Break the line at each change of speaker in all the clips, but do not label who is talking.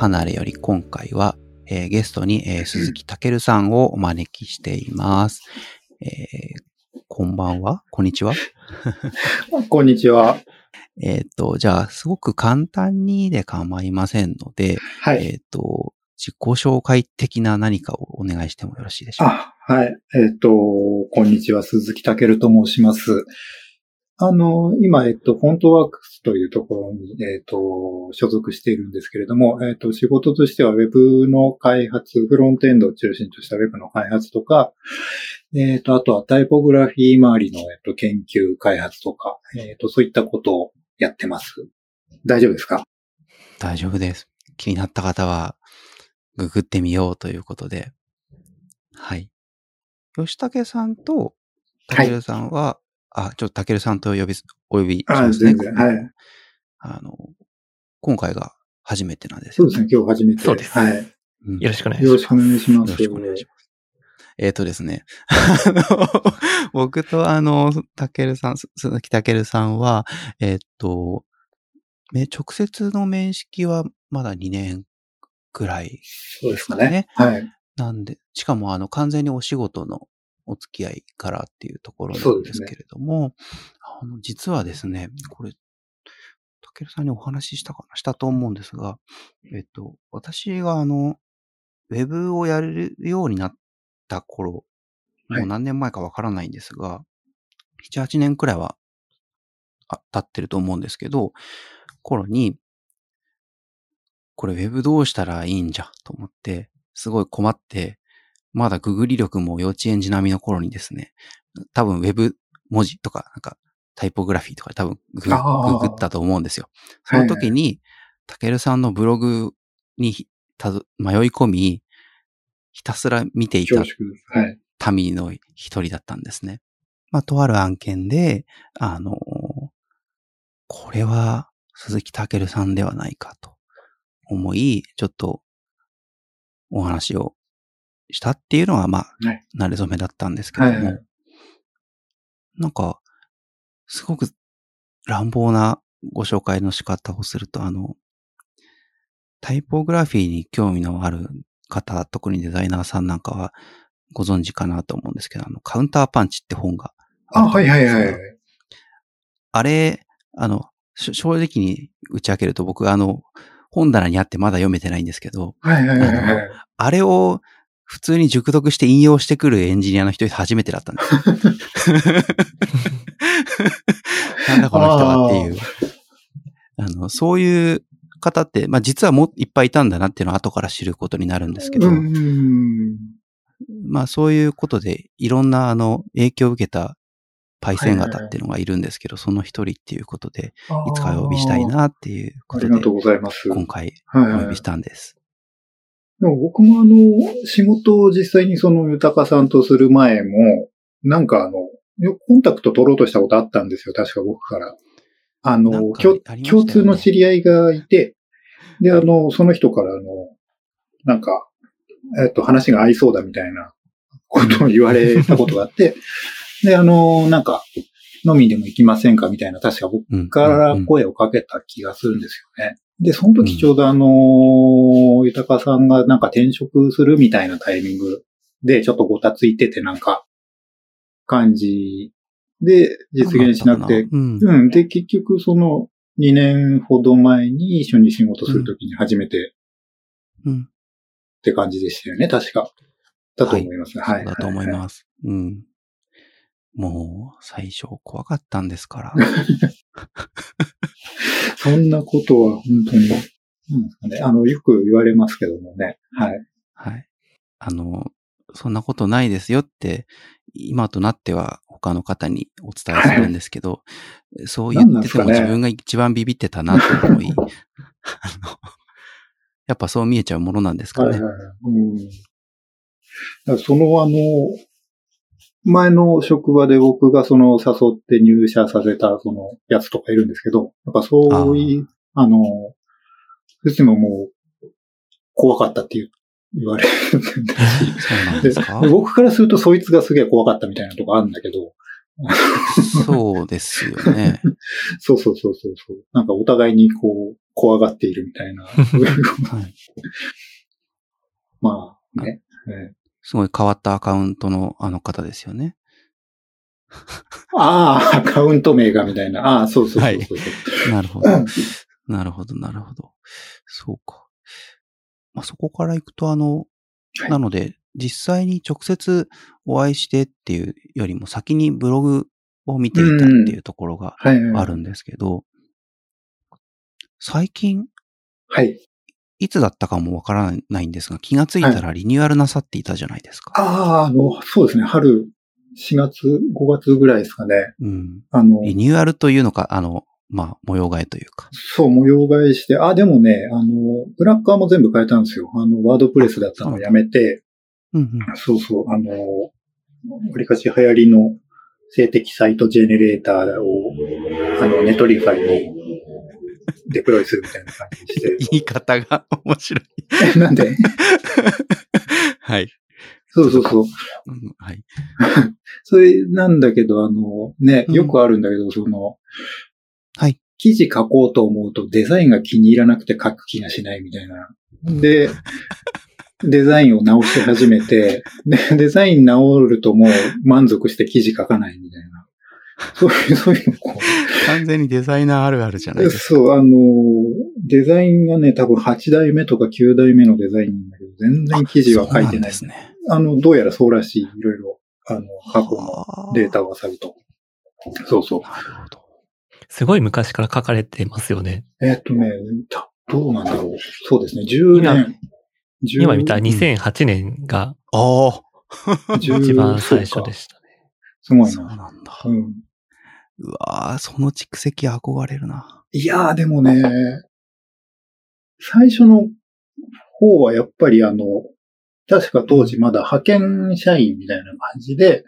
えー、離れより今回は、えー、ゲストに、えー、鈴木健さんをお招きしています。えー、こんばんは？こんにちは？
こんにちは。
えっ、と、じゃあ、すごく簡単にで構いませんので、はい。えっ、と、自己紹介的な何かをお願いしてもよろしいでしょうか？
あ、はい。えっ、と、こんにちは、鈴木健と申します。あの、今、えっと、フォントワークスというところに、えっと、所属しているんですけれども、えっと、仕事としては Web の開発、フロントエンドを中心とした Web の開発とか、えっと、あとはタイポグラフィー周りの、えっと、研究開発とか、えっと、そういったことをやってます。大丈夫ですか？
大丈夫です。気になった方は、ググってみようということで。はい。吉武さんと、たけるさんは、はいあ、ちょっとたけるさんと呼び、お呼びしますね。はい。あの、今回が初めてなんです
よ、ね、そうですね、今日初めて。
そうです。
はい。
よろしくお願いします。よろしくお
願いします。
よろしくお願いします。えっ、ー、とですね。僕とあの、たけるさん、鈴木たけるさんは、えっ、ー、と、直接の面識はまだ2年くらい、ね、
そうですかね。はい。
なんで、しかもあの、完全にお仕事のお付き合いからっていうところなんですけれども、ね、あの実はですね、これ、たけるさんにお話ししたかなしたと思うんですが、えっと、私があの、ウェブをやるようになった頃、もう何年前かわからないんですが、はい、7、8年くらいは経ってると思うんですけど、頃に、これウェブどうしたらいいんじゃと思って、すごい困って、まだググり力も幼稚園児並みの頃にですね、多分ウェブ文字とか、なんかタイポグラフィーとか多分ググったと思うんですよ。その時に、たけるさんのブログに迷い込み、ひたすら見ていた民の一人だったんですね。まあ、とある案件で、あの、これは鈴木健さんではないかと思い、ちょっとお話をしたっていうのは、まあ、はい、慣れ初めだったんですけども、はいはい、なんか、すごく乱暴なご紹介の仕方をすると、あの、タイポグラフィーに興味のある方、特にデザイナーさんなんかはご存知かなと思うんですけど、あの、カウンターパンチって本が
あはいはいはい。
あれ、あの、正直に打ち明けると僕、あの、本棚にあってまだ読めてないんですけど、
はいはいはい、はい、
あれを普通に熟読して引用してくるエンジニアの人初めてだったんです。なんだこの人はっていう。あの、そういう方って、まあ実はもういっぱいいたんだなっていうのは後から知ることになるんですけど、まあそういうことでいろんなあの影響を受けたパイセン型っていうのがいるんですけど、その一人っていうことで、いつかお呼びしたいなっていうことで、今回お呼びしたんです。
でも僕もあの、仕事を実際にその豊さんとする前も、なんかあの、コンタクト取ろうとしたことあったんですよ、確か僕から。あの、ね、共通の知り合いがいて、で、あの、その人からあの、なんか、えっと、話が合いそうだみたいなことを言われたことがあって、で、あの、なんか、飲みでも行きませんかみたいな、確か僕から声をかけた気がするんですよね。で、その時ちょうどあの、豊さんがなんか転職するみたいなタイミングでちょっとごたついててなんか、感じで実現しなくて、うん、うん。で、結局その2年ほど前に一緒に仕事するときに初めて、うん。って感じでしたよね、確か。だと思います。はい。
だと思います。うん。もう、最初怖かったんですから。
そんなことは本当に、うんね、あの、よく言われますけどもね。はい。
はい。あの、そんなことないですよって、今となっては他の方にお伝えするんですけど、はい、そう言ってても自分が一番ビビってたなと思い、ね、あの、やっぱそう見えちゃうものなんですかね。はいはい
うん、そのあの、前の職場で僕がその誘って入社させたそのやつとかいるんですけど、やっぱそういう、あの、うちももう怖かったっていう言われる
んだし
僕からするとそいつがすげえ怖かったみたいなとこあるんだけど。
そうですよね。
そうそうそうそうそう。なんかお互いにこう、怖がっているみたいな。はい、まあね、
ね。すごい変わったアカウントのあの方ですよね。
ああ、アカウント名がみたいな。ああ、そうそうそうそう、は
い、なるほど。なるほど、なるほど。そうか。まあ、そこから行くと、あの、はい、なので、実際に直接お会いしてっていうよりも先にブログを見ていたっていうところがあるんですけど、最近、
はい。
いつだったかもわからないんですが、気がついたらリニューアルなさっていたじゃないですか。
はい、ああ、あの、そうですね。春、4月、5月ぐらいですかね。
うん。あの、リニューアルというのか、あの、まあ、模様替えというか。
そう、模様替えして、あ、でもね、あの、裏っ側も全部変えたんですよ。あの、 WordPress だったのをやめて、
うんうん、
そうそう、あの、わりかし流行りの静的サイトジェネレーターを、あの、 Netlify にデプロイするみたいな感じにして。
言い方が面白い。
え、なんで？
はい。
そうそうそう。
うん、はい。
それなんだけど、あの、ね、よくあるんだけど、うん、その、
はい。
記事書こうと思うとデザインが気に入らなくて書く気がしないみたいな。で、デザインを直し始めて、で、デザイン直るともう満足して記事書かないみたいな。そういう、そういうのこう。
完全にデザイナーあるあるじゃないです
か。そう、あの、デザインがね、多分8代目とか9代目のデザインなんだけど、全然記事は書いてない。ですね。あの、どうやらそうらしい、いろいろ、あの、過去のデータを漁ると。そうそう。なるほど。
すごい昔から書かれてますよね。
えっとね、どうなんだろう。そうですね、10年。
今見た2008年が、
あ
あ。一番最初でしたね。
すごいな。
そうなんだ。うん。うわぁ、その蓄積憧れるな。
いやー、でもね、最初の方はやっぱりあの、確か当時まだ派遣社員みたいな感じで、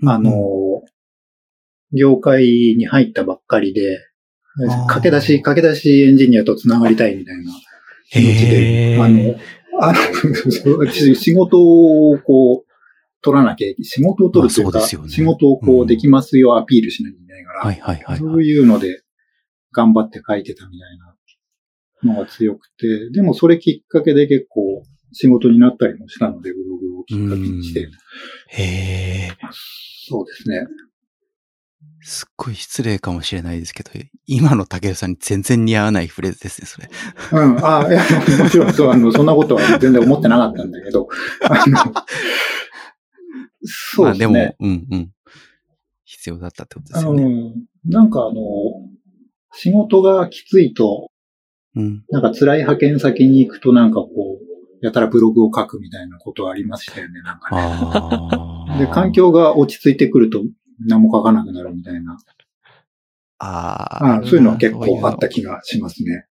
うん、あの、業界に入ったばっかりで、駆け出し、駆け出しエンジニアと繋がりたいみたいな気持ちで、あの、あの、仕事をこう、取らなきゃ、仕事を取るというか、うね、仕事をこうできますよアピールしなきゃいけないから、
はいはいはい、
そういうので頑張って書いてたみたいなのが強くて、でもそれきっかけで結構仕事になったりもしたので、ブログをきっかけにして。
へえ。
そうですね。
すっごい失礼かもしれないですけど、今の竹内さんに全然似合わないフレーズですね、それ。
うん、ああ、いや、もちろんそう、あの、そんなことは全然思ってなかったんだけど、あの、そうですね。まあでも、
うんうん。必要だったってことですよね。
うん、なんかあの、仕事がきついと、
うん、
なんか辛い派遣先に行くとなんかこう、やたらブログを書くみたいなことありましたよね、なんかね。で、環境が落ち着いてくると何も書かなくなるみたいな。
あ
あそういうのは結構あった気がしますね。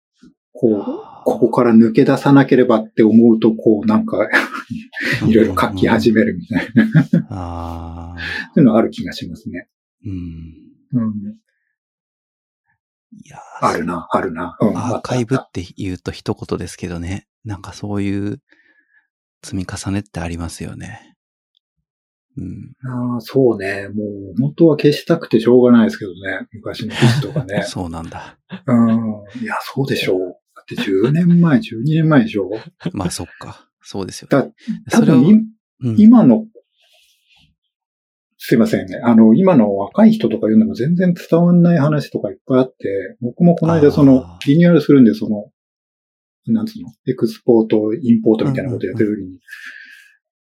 こう、ここから抜け出さなければって思うと、こう、なんか いろいろ書き始めるみたいな
ああ。
そういうのある気がしますね。
う
ん。うん。
いや
あるな、あるな。
うん、アーカイブって言うと一言ですけどね。なんかそういう積み重ねってありますよね。
うん、ああ、そうね。もう、本当は消したくてしょうがないですけどね。昔の記事とかね。
そうなんだ。
うん。いや、そうでしょう。だって10年前、12年前でしょ？
まあ、そっか。そうですよ、
ね。だ、多分、うん、今の、すいませんね。あの、今の若い人とか言うのも全然伝わんない話とかいっぱいあって、僕もこの間その、リニューアルするんで、その、なんつうの、エクスポート、インポートみたいなことやってる時に、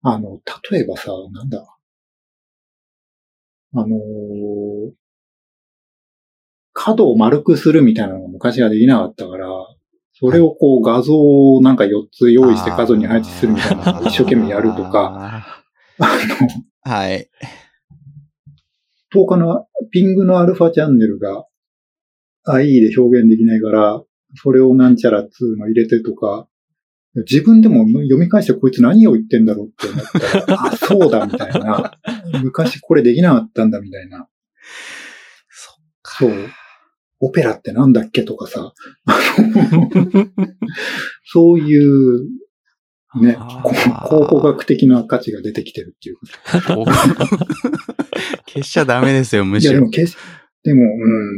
あの、例えばさ、なんだ、あのー、角を丸くするみたいなのが昔はできなかったから、それをこう画像をなんか4つ用意して角に配置するみたいな一生懸命やるとか、あの、
はい。
10日のピングのアルファチャンネルが IE で表現できないから、それをなんちゃらっつうの入れてとか、自分でも読み返してこいつ何を言ってんだろうって思ったら、あ、そうだみたいな。昔これできなかったんだみたいな。そう。オペラってなんだっけとかさ。そういう、ね、考古学的な価値が出てきてるっていう
消しちゃダメですよ、むしろ。
いや、でも消し、でも、う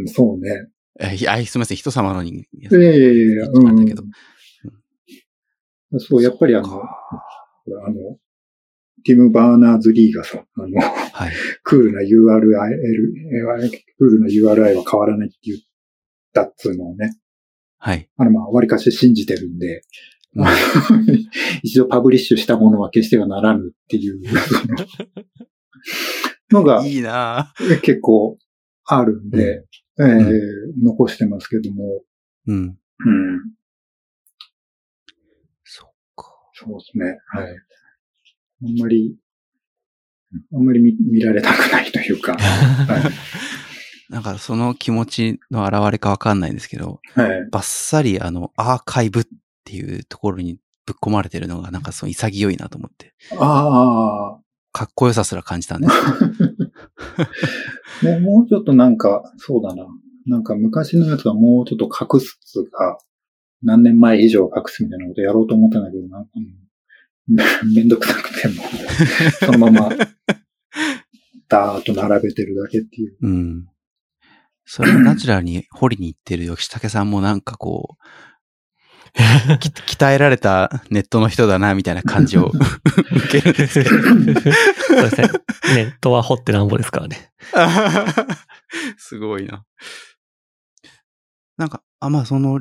ん、そうね。
えいや、すみません、人様のに。い
いやいやいや
うん。だけど。
そう、やっぱりあの、あの、ティム・バーナーズ・リーがさ、あの、はい、クールな URL、クールな URI は変わらないって言ったっつうのをね。
はい。
あの、まあ、割かし信じてるんで、うん、一度パブリッシュしたものは消してはならぬっていう のが、
いいな
結構あるんで、うん、えー、残してますけども。
うん。うん。そっか。
そうですね。はい。あんまり、あんまり見見られたくないというか。はい、
なんかその気持ちの表れかわかんないんですけど、はい、バッサリあの、アーカイブっていうところにぶっ込まれてるのがなんかその潔いなと思って。
ああ。
かっこよさすら感じたんです
もうもうちょっとなんか、そうだな。なんか昔のやつはもうちょっと隠すが、何年前以上隠すみたいなことやろうと思ったんだけど、なんか、めんどくさくても、そのまま、ダーッと並べてるだけっていう。
うん。それをナチュラルに掘りに行ってる吉武さんもなんかこう、鍛えられたネットの人だな、みたいな感じを 受けるんですけど。そう
ですね。ネットは掘ってなんぼですからね。
すごいな。なんか、あ、まあその、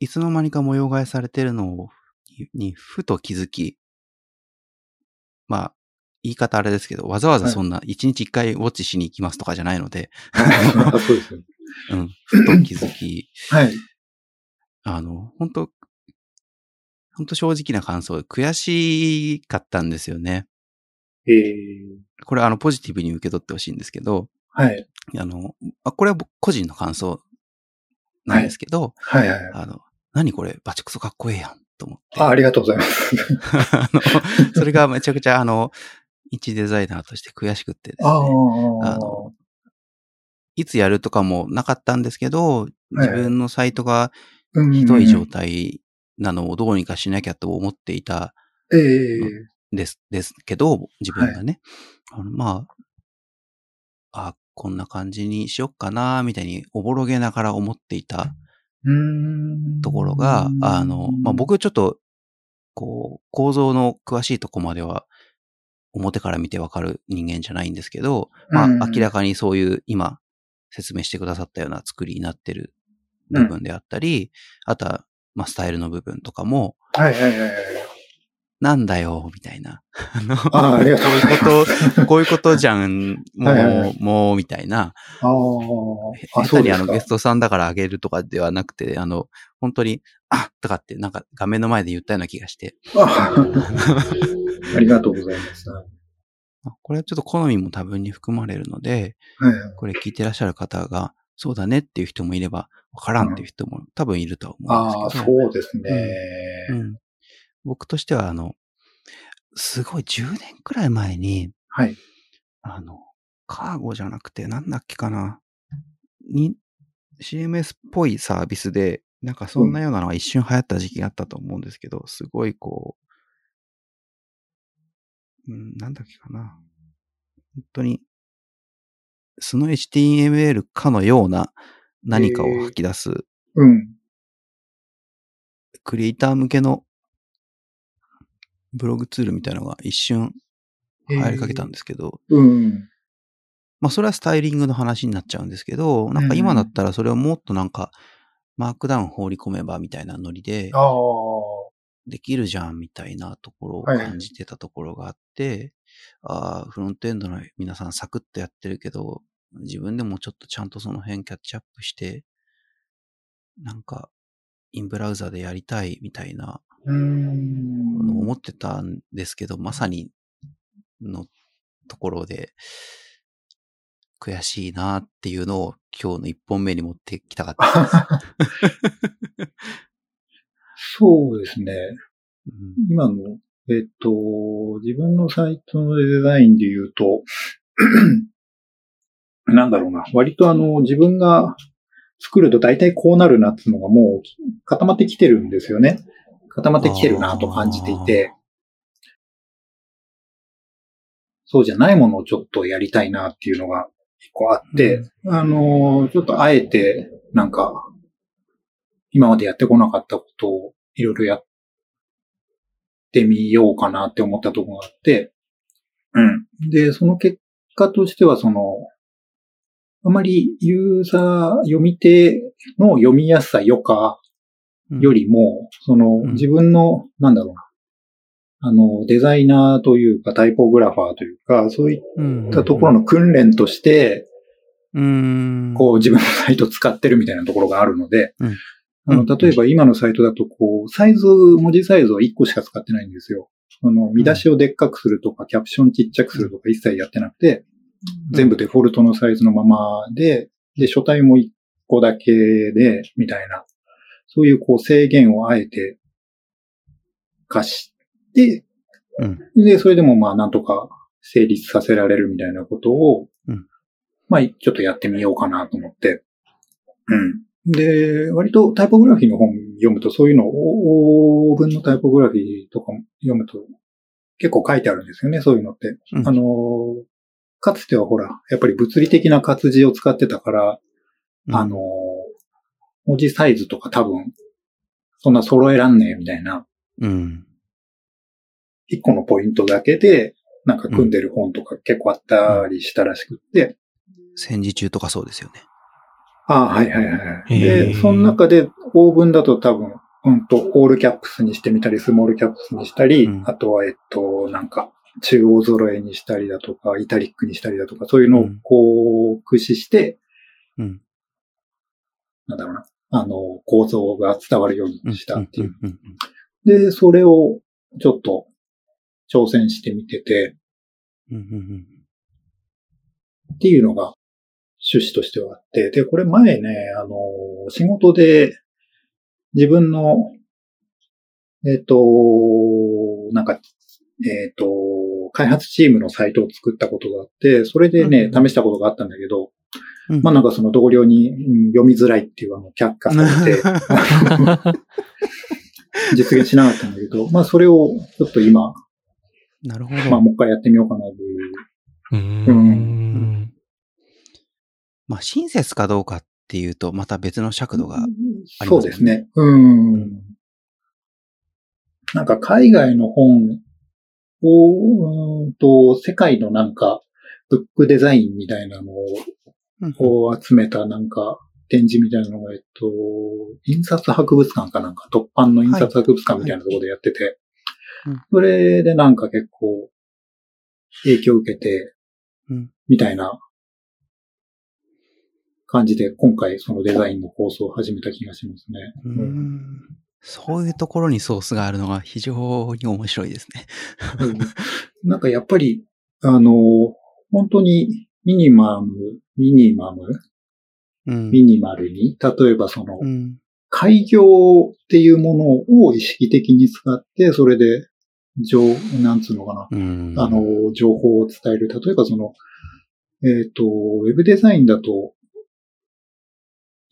いつの間にか模様替えされてるのに、ふと気づき、まあ、言い方あれですけど、わざわざそんな一日一回ウォッチしに行きますとかじゃないので、
そうですね。
うん、ふと気づき、
はい。
あの、本当本当正直な感想、悔しかったんですよね。
えー、
これあの、ポジティブに受け取ってほしいんですけど、
はい。
あの、これは個人の感想なんですけど、
はい、はい、はい
あの、何これ、バチクソかっこええやん、と思って。
あ、ありがとうございます。
あの、それがめちゃくちゃ、あの、一デザイナーとして悔しくってですね。あの、いつやるとかもなかったんですけど、自分のサイトがひどい状態なのをどうにかしなきゃと思っていたです、ですけど、自分がね。はい、あのまあ、あ、こんな感じにしよっかな、みたいにおぼろげながら思っていたところが、あの、まあ、僕ちょっと、こう、構造の詳しいとこまでは、表から見てわかる人間じゃないんですけど、まあ、明らかにそういう今説明してくださったような作りになってる部分であったり、あとはまあ、スタイルの部分とかも、
はいはいはいはい。
なんだよ、みたいな。
あの、あありがとう
こういうこと、こういうことじゃん、もう、はいはいはい、もう、みたいな。
あ
あ。下手にあのゲストさんだからあげるとかではなくて、あの、本当に、あとかってなんか画面の前で言ったような気がして。
あ ありがとうございます。
これはちょっと好みも多分に含まれるので、
はいはい、
これ聞いてらっしゃる方が、そうだねっていう人もいれば、わからんっていう人も多分いると思うんですけど。
ああ、そうですね、
うん、うん。僕としては、あの、すごい10年くらい前に、
はい。
あの、カーゴじゃなくて、なんだっけかな。に、CMS っぽいサービスで、なんかそんなようなのが一瞬流行った時期があったと思うんですけど、すごいこう、うん、なんだっけかな。本当に、素の HTML かのような何かを吐き出す、
うん。
クリエイター向けのブログツールみたいなのが一瞬入りかけたんですけど、
うん。
まあそれはスタイリングの話になっちゃうんですけど、なんか今だったらそれをもっとなんか、マークダウン放り込めばみたいなノリで、できるじゃんみたいなところを感じてたところがあって、はい、ああ、フロントエンドの皆さんサクッとやってるけど、自分でもちょっとちゃんとその辺キャッチアップして、なんか、インブラウザでやりたいみたいな、思ってたんですけど、まさにのところで、悔しいなっていうのを今日の一本目に持ってきたかった
です。そうですね。うん、今の、えっと、自分のサイトのデザインで言うと、なんだろうな、割とあの、自分が作ると大体こうなるなっていうのがもう固まってきてるんですよね。固まってきてるなと感じていて、そうじゃないものをちょっとやりたいなっていうのが一個あって、うん、あの、ちょっとあえてなんか、今までやってこなかったことをいろいろやってみようかなって思ったところがあって、うん。で、その結果としては、その、あまりユーザー、読み手の読みやすさ余暇よりも、その、自分の、なんだろうな、あの、デザイナーというか、タイポグラファーというか、そういったところの訓練として、
うん、
こう自分のサイトを使ってるみたいなところがあるので、うん、あの、例えば今のサイトだと、こう、サイズ、文字サイズを1個しか使ってないんですよ。その、見出しをでっかくするとか、キャプションちっちゃくするとか一切やってなくて、全部デフォルトのサイズのままで、で、書体も1個だけで、みたいな、そういうこう制限をあえて課して、うん、で、それでもまあなんとか成立させられるみたいなことを、うん、まあちょっとやってみようかなと思って、うん。で、割とタイポグラフィーの本読むとそういうのを、オーブンのタイポグラフィーとか読むと結構書いてあるんですよね、そういうのって。うん、あの、かつてはほら、やっぱり物理的な活字を使ってたから、うん、あの、文字サイズとか多分、そんな揃えらんねえみたいな。
うん。
一個のポイントだけで、なんか組んでる本とか結構あったりしたらしくって。
戦時中とかそうですよね。
ああ、はいはいはい。で、その中で、オーブンだと多分、うんと、オールキャップスにしてみたり、スモールキャップスにしたり、うん、あとは、えっと、なんか、中央揃えにしたりだとか、イタリックにしたりだとか、そういうのをこう、駆使して、
うん、
なんだろうな、あの、構造が伝わるようにしたっていう。で、それをちょっと挑戦してみてて、っていうのが趣旨としてはあって、で、これ前ね、あの、仕事で自分の、えっ、ー、と、なんか、えっ、ー、と、開発チームのサイトを作ったことがあって、それでね、試したことがあったんだけど、うん、まあなんかその同僚に、読みづらいっていうのを却下されて、実現しなかったんだけど、まあそれをちょっと今、
なるほど。
まあもう一回やってみようかなという。
うん。うんまあ親切かどうかっていうと、また別の尺度があります
ね。そうですね。うん。なんか海外の本を、うんと、世界のなんか、ブックデザインみたいなのを集めたなんか展示みたいなのが、えっと、印刷博物館かなんか、突版の印刷博物館みたいなところでやってて、それでなんか結構影響を受けて、みたいな感じで、今回そのデザインの構想を始めた気がしますね。
うんそういうところにソースがあるのが非常に面白いですね。
なんかやっぱり、あの、本当にミニマム、ミニマム、うん、ミニマルに、例えばその、うん、開業っていうものを意識的に使って、それで、情、なんつうのかな、うん、あの、情報を伝える。例えばその、えっ、ー、と、ウェブデザインだと、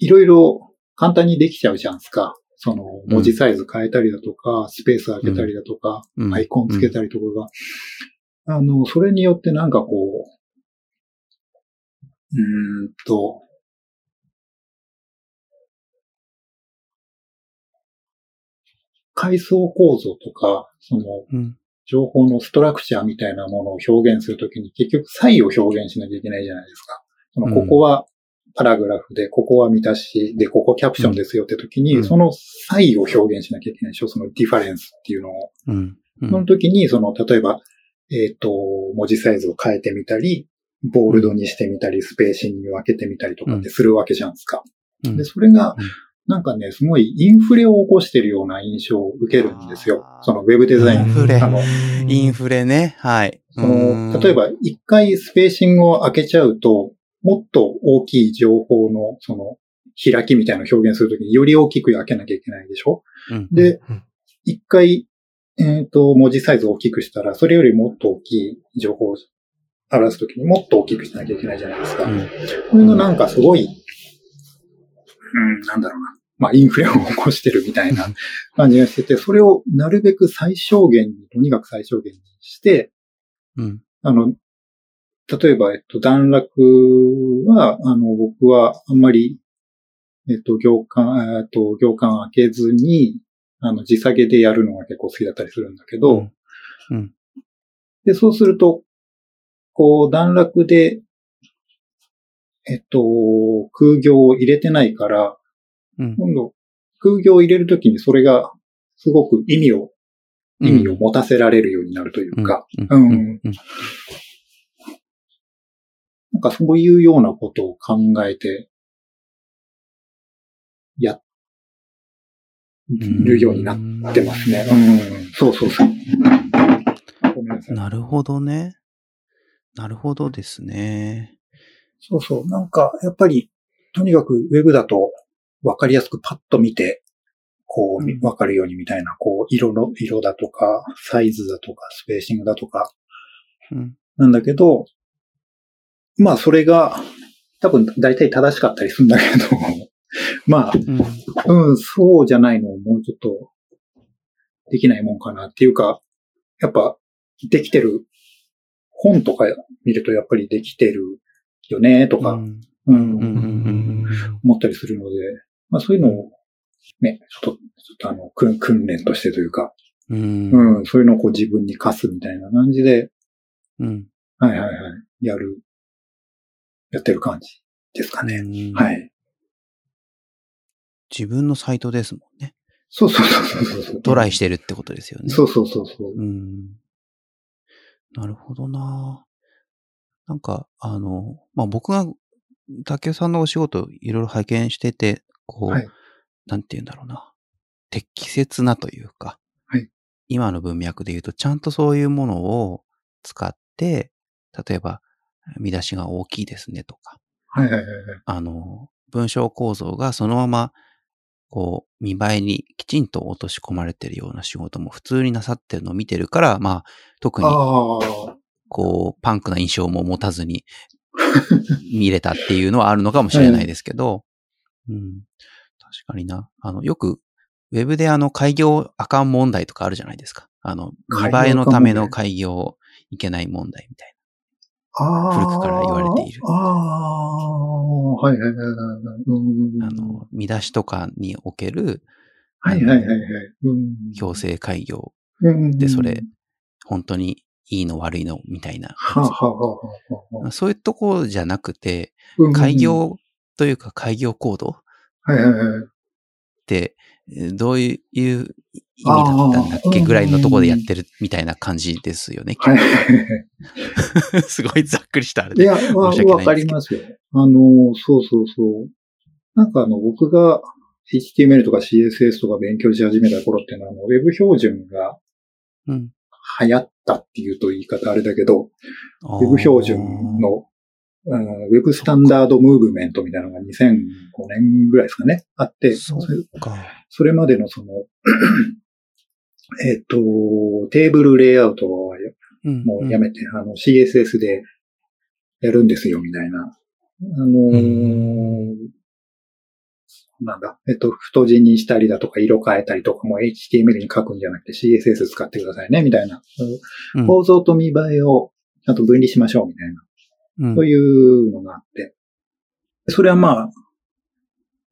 いろいろ簡単にできちゃうじゃんすか。その、文字サイズ変えたりだとか、スペース開けたりだとか、アイコンつけたりとかが、あの、それによってなんかこう、うんと、階層構造とか、その、情報のストラクチャーみたいなものを表現するときに結局差異を表現しなきゃいけないじゃないですか。その、ここはパラグラフで、ここは見出しで、ここキャプションですよって時に、うん、その差異を表現しなきゃいけないでしょ？そのディファレンスっていうのを。
うん
うん、その時に、その、例えば、えっ、ー、と、文字サイズを変えてみたり、ボールドにしてみたり、スペーシングに分けてみたりとかってするわけじゃんですか。で、それが、なんかね、すごいインフレを起こしてるような印象を受けるんですよ。そのウェブデザイン。イ
ンフレ。あのインフレね。はい。
その、例えば一回スペーシングを開けちゃうと、もっと大きい情報の、その、開きみたいなのを表現するときにより大きく開けなきゃいけないでしょ、うん、で、一回、えっ、ー、と、文字サイズを大きくしたら、それよりもっと大きい情報を表すときにもっと大きくしなきゃいけないじゃないですか。うん、これがなんかすごい、うん、なんだろうな。まあ、インフレを起こしてるみたいな感じがしてて、それをなるべく最小限に、とにかく最小限にして、
うん、
あの、例えば、えっと、段落は、あの、僕はあんまりえっと、行間、えっと、行間開けずに、あの、時下げでやるのが結構好きだったりするんだけど、
うん。うん。
で、そうすると、こう、段落で、えっと、空行を入れてないから、
うん。
今度、空行を入れるときにそれが、すごく意味を、意味を持たせられるようになるというか、
うん。
かそういうようなことを考えて、やるようになってますね。うん。そうそうそう。ごめんなさい。
なるほどね。なるほどですね。
そうそう。なんか、やっぱり、とにかくウェブだと分かりやすくパッと見て、こう、
うん
分かるようにみたいな、こう、色の、色だとか、サイズだとか、スペーシングだとか、
うん。
なんだけど、まあ、それが、多分、大体正しかったりするんだけど、まあ、
うん。
うん、そうじゃないのをもうちょっと、できないもんかなっていうか、やっぱ、できてる、本とか見るとやっぱりできてるよね、とか、
うん。
思ったりするので、まあそういうのを、ね、ちょっと、ちょっとあの、訓訓練としてというか、
うん。
うん、そういうのをこう自分に課すみたいな感じで、
うん。
はいはいはい、やる、やってる感じですかね。
うん
はい。
自分のサイトですもんね。
そうそうそうそうそう。
トライしてるってことですよね。
そうそうそうそう。
うん。なるほどななんか、あの、まあ、僕が竹雄さんのお仕事いろいろ拝見してて、こう、
はい
なんて言うんだろうな。適切なというか、
はい
今の文脈で言うと、ちゃんとそういうものを使って、例えば、見出しが大きいですねとか、
はいはいはいはい。
あの、文章構造がそのまま、こう、見栄えにきちんと落とし込まれてるような仕事も普通になさってるのを見てるから、まあ、特に、こう、パンクな印象も持たずに 見れたっていうのはあるのかもしれないですけど、うん。確かにな。あの、よく、ウェブであの、開業あかん問題とかあるじゃないですか。あの、見栄えのための開業いけない問題みたい
ああ。
古くから言われている
ああ、はいはいはいはい。
あの、見出しとかにおける
はいはいはいはい。うん。
強制開業
うん
で、それ、本当にいいの悪いのみたいな。そういうとこじゃなくて、
うん
開。業というか開業コードっ
はいはいはい。
て、えーどういう意味だったんだっけぐらいのところでやってるみたいな感じですよね。
は。
すごいざっくりしたあれで。
いや、まあ、わかりますよ。あの、そうそうそう。なんかあの、僕が HTML とか CSS とか勉強し始めた頃っていうのは、あのウェブ標準が
うん。
流行ったっていうと言い方あれだけど、
ウ
ウェブ標準の、うんウェブスタンダードムーブメントみたいなのが2005年ぐらいですかね、あって、
そ
それまでのその、えっと、テーブルレイアウトは
うん
もうやめて、あの CSS でやるんですよ、みたいな。あのーなんだ、えっと、太字にしたりだとか、色変えたりとかも HTML に書くんじゃなくて CSS 使ってくださいね、みたいな。
うん
構造と見栄えをちゃんと分離しましょう、みたいな。
うん
そういうのがあって。それはまあ、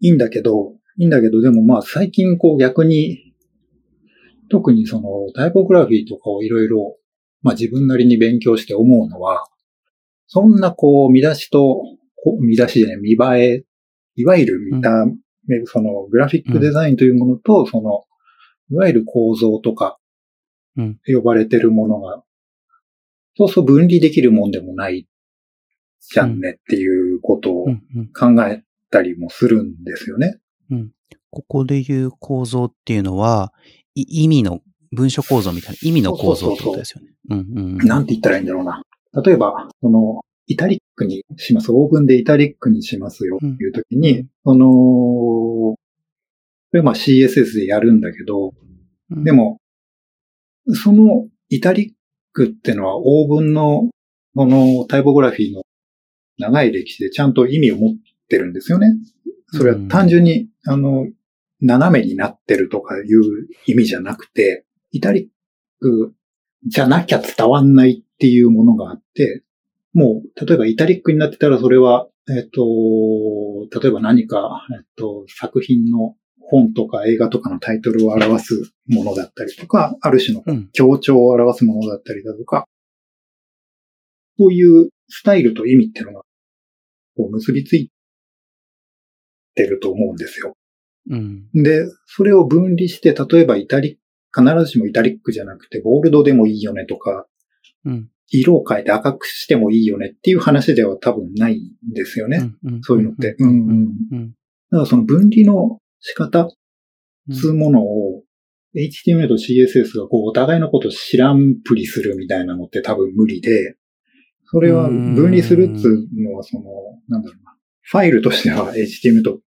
いいんだけど、いいんだけど、でもまあ最近こう逆に、特にそのタイポグラフィーとかをいろいろ、まあ自分なりに勉強して思うのは、そんなこう見出しと、こ見出しじゃない、見栄え、いわゆる見た目、そのグラフィックデザインというものと、その、いわゆる構造とか
うん、
呼ばれてるものが、そうそう分離できるもんでもないじゃんねっていうことを
うんうん。
考えたりもするんですよね。
うんここで言う構造っていうのは、い意味の、文書構造みたいな意味の構造ってことですよね。うんうんうん
なんて言ったらいいんだろうな。例えば、その、イタリックにします。オーブンでイタリックにしますよっていう時に、その、これまあ CSS でやるんだけど、
うん
でも、そのイタリックってのはオーブンの、このタイポグラフィーの長い歴史でちゃんと意味を持ってるんですよね。それは単純に、あの、斜めになってるとかいう意味じゃなくて、イタリックじゃなきゃ伝わんないっていうものがあって、もう、例えばイタリックになってたらそれはえっ、と、例えば何か、えっ、と、作品の本とか映画とかのタイトルを表すものだったりとか、ある種の強調を表すものだったりだとか、そういうスタイルと意味っていうのが、こう結びついてると思うんですよ。
うん。
で、それを分離して、例えばイタリ必ずしもイタリックじゃなくて、ボールドでもいいよねとか、
うん、
色を変えて赤くしてもいいよねっていう話では多分ないんですよね。うんうん、そういうのって。うんうん。だからその分離の仕方、つうものを、HTML と CSS がこうお互いのこと知らんぷりするみたいなのって多分無理で、それは分離するっつうのはその、なんだろうな。ファイルとしては HTML と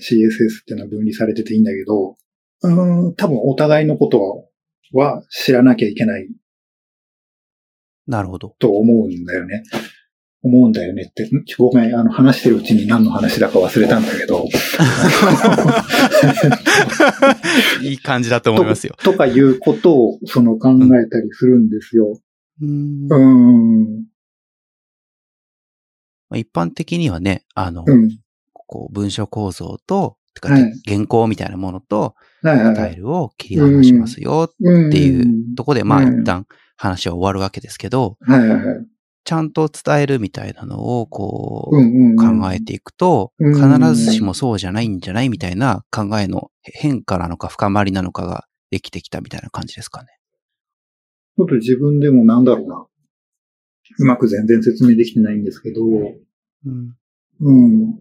CSS っていうのは分離されてていいんだけど、うん、多分お互いのことは知らなきゃいけない。
なるほど。
と思うんだよね。思うんだよねって、ごめん、あの、話してるうちに何の話だか忘れたんだけど。
いい感じだと思いますよ。
とかいうことを、その考えたりするんですよ。
うん。
うん
一般的にはね、あの、
うん、
こう、文章構造と、か、原稿みたいなものと、タイルを切り離しますよっていうとこで、まあ一旦話は終わるわけですけど、ちゃんと伝えるみたいなのをこう考えていくと、必ずしもそうじゃないんじゃないみたいな考えの変化なのか深まりなのかができてきたみたいな感じですかね。
ちょっと自分でもなんだろうな。うまく全然説明できてないんですけど、
うん。
うん。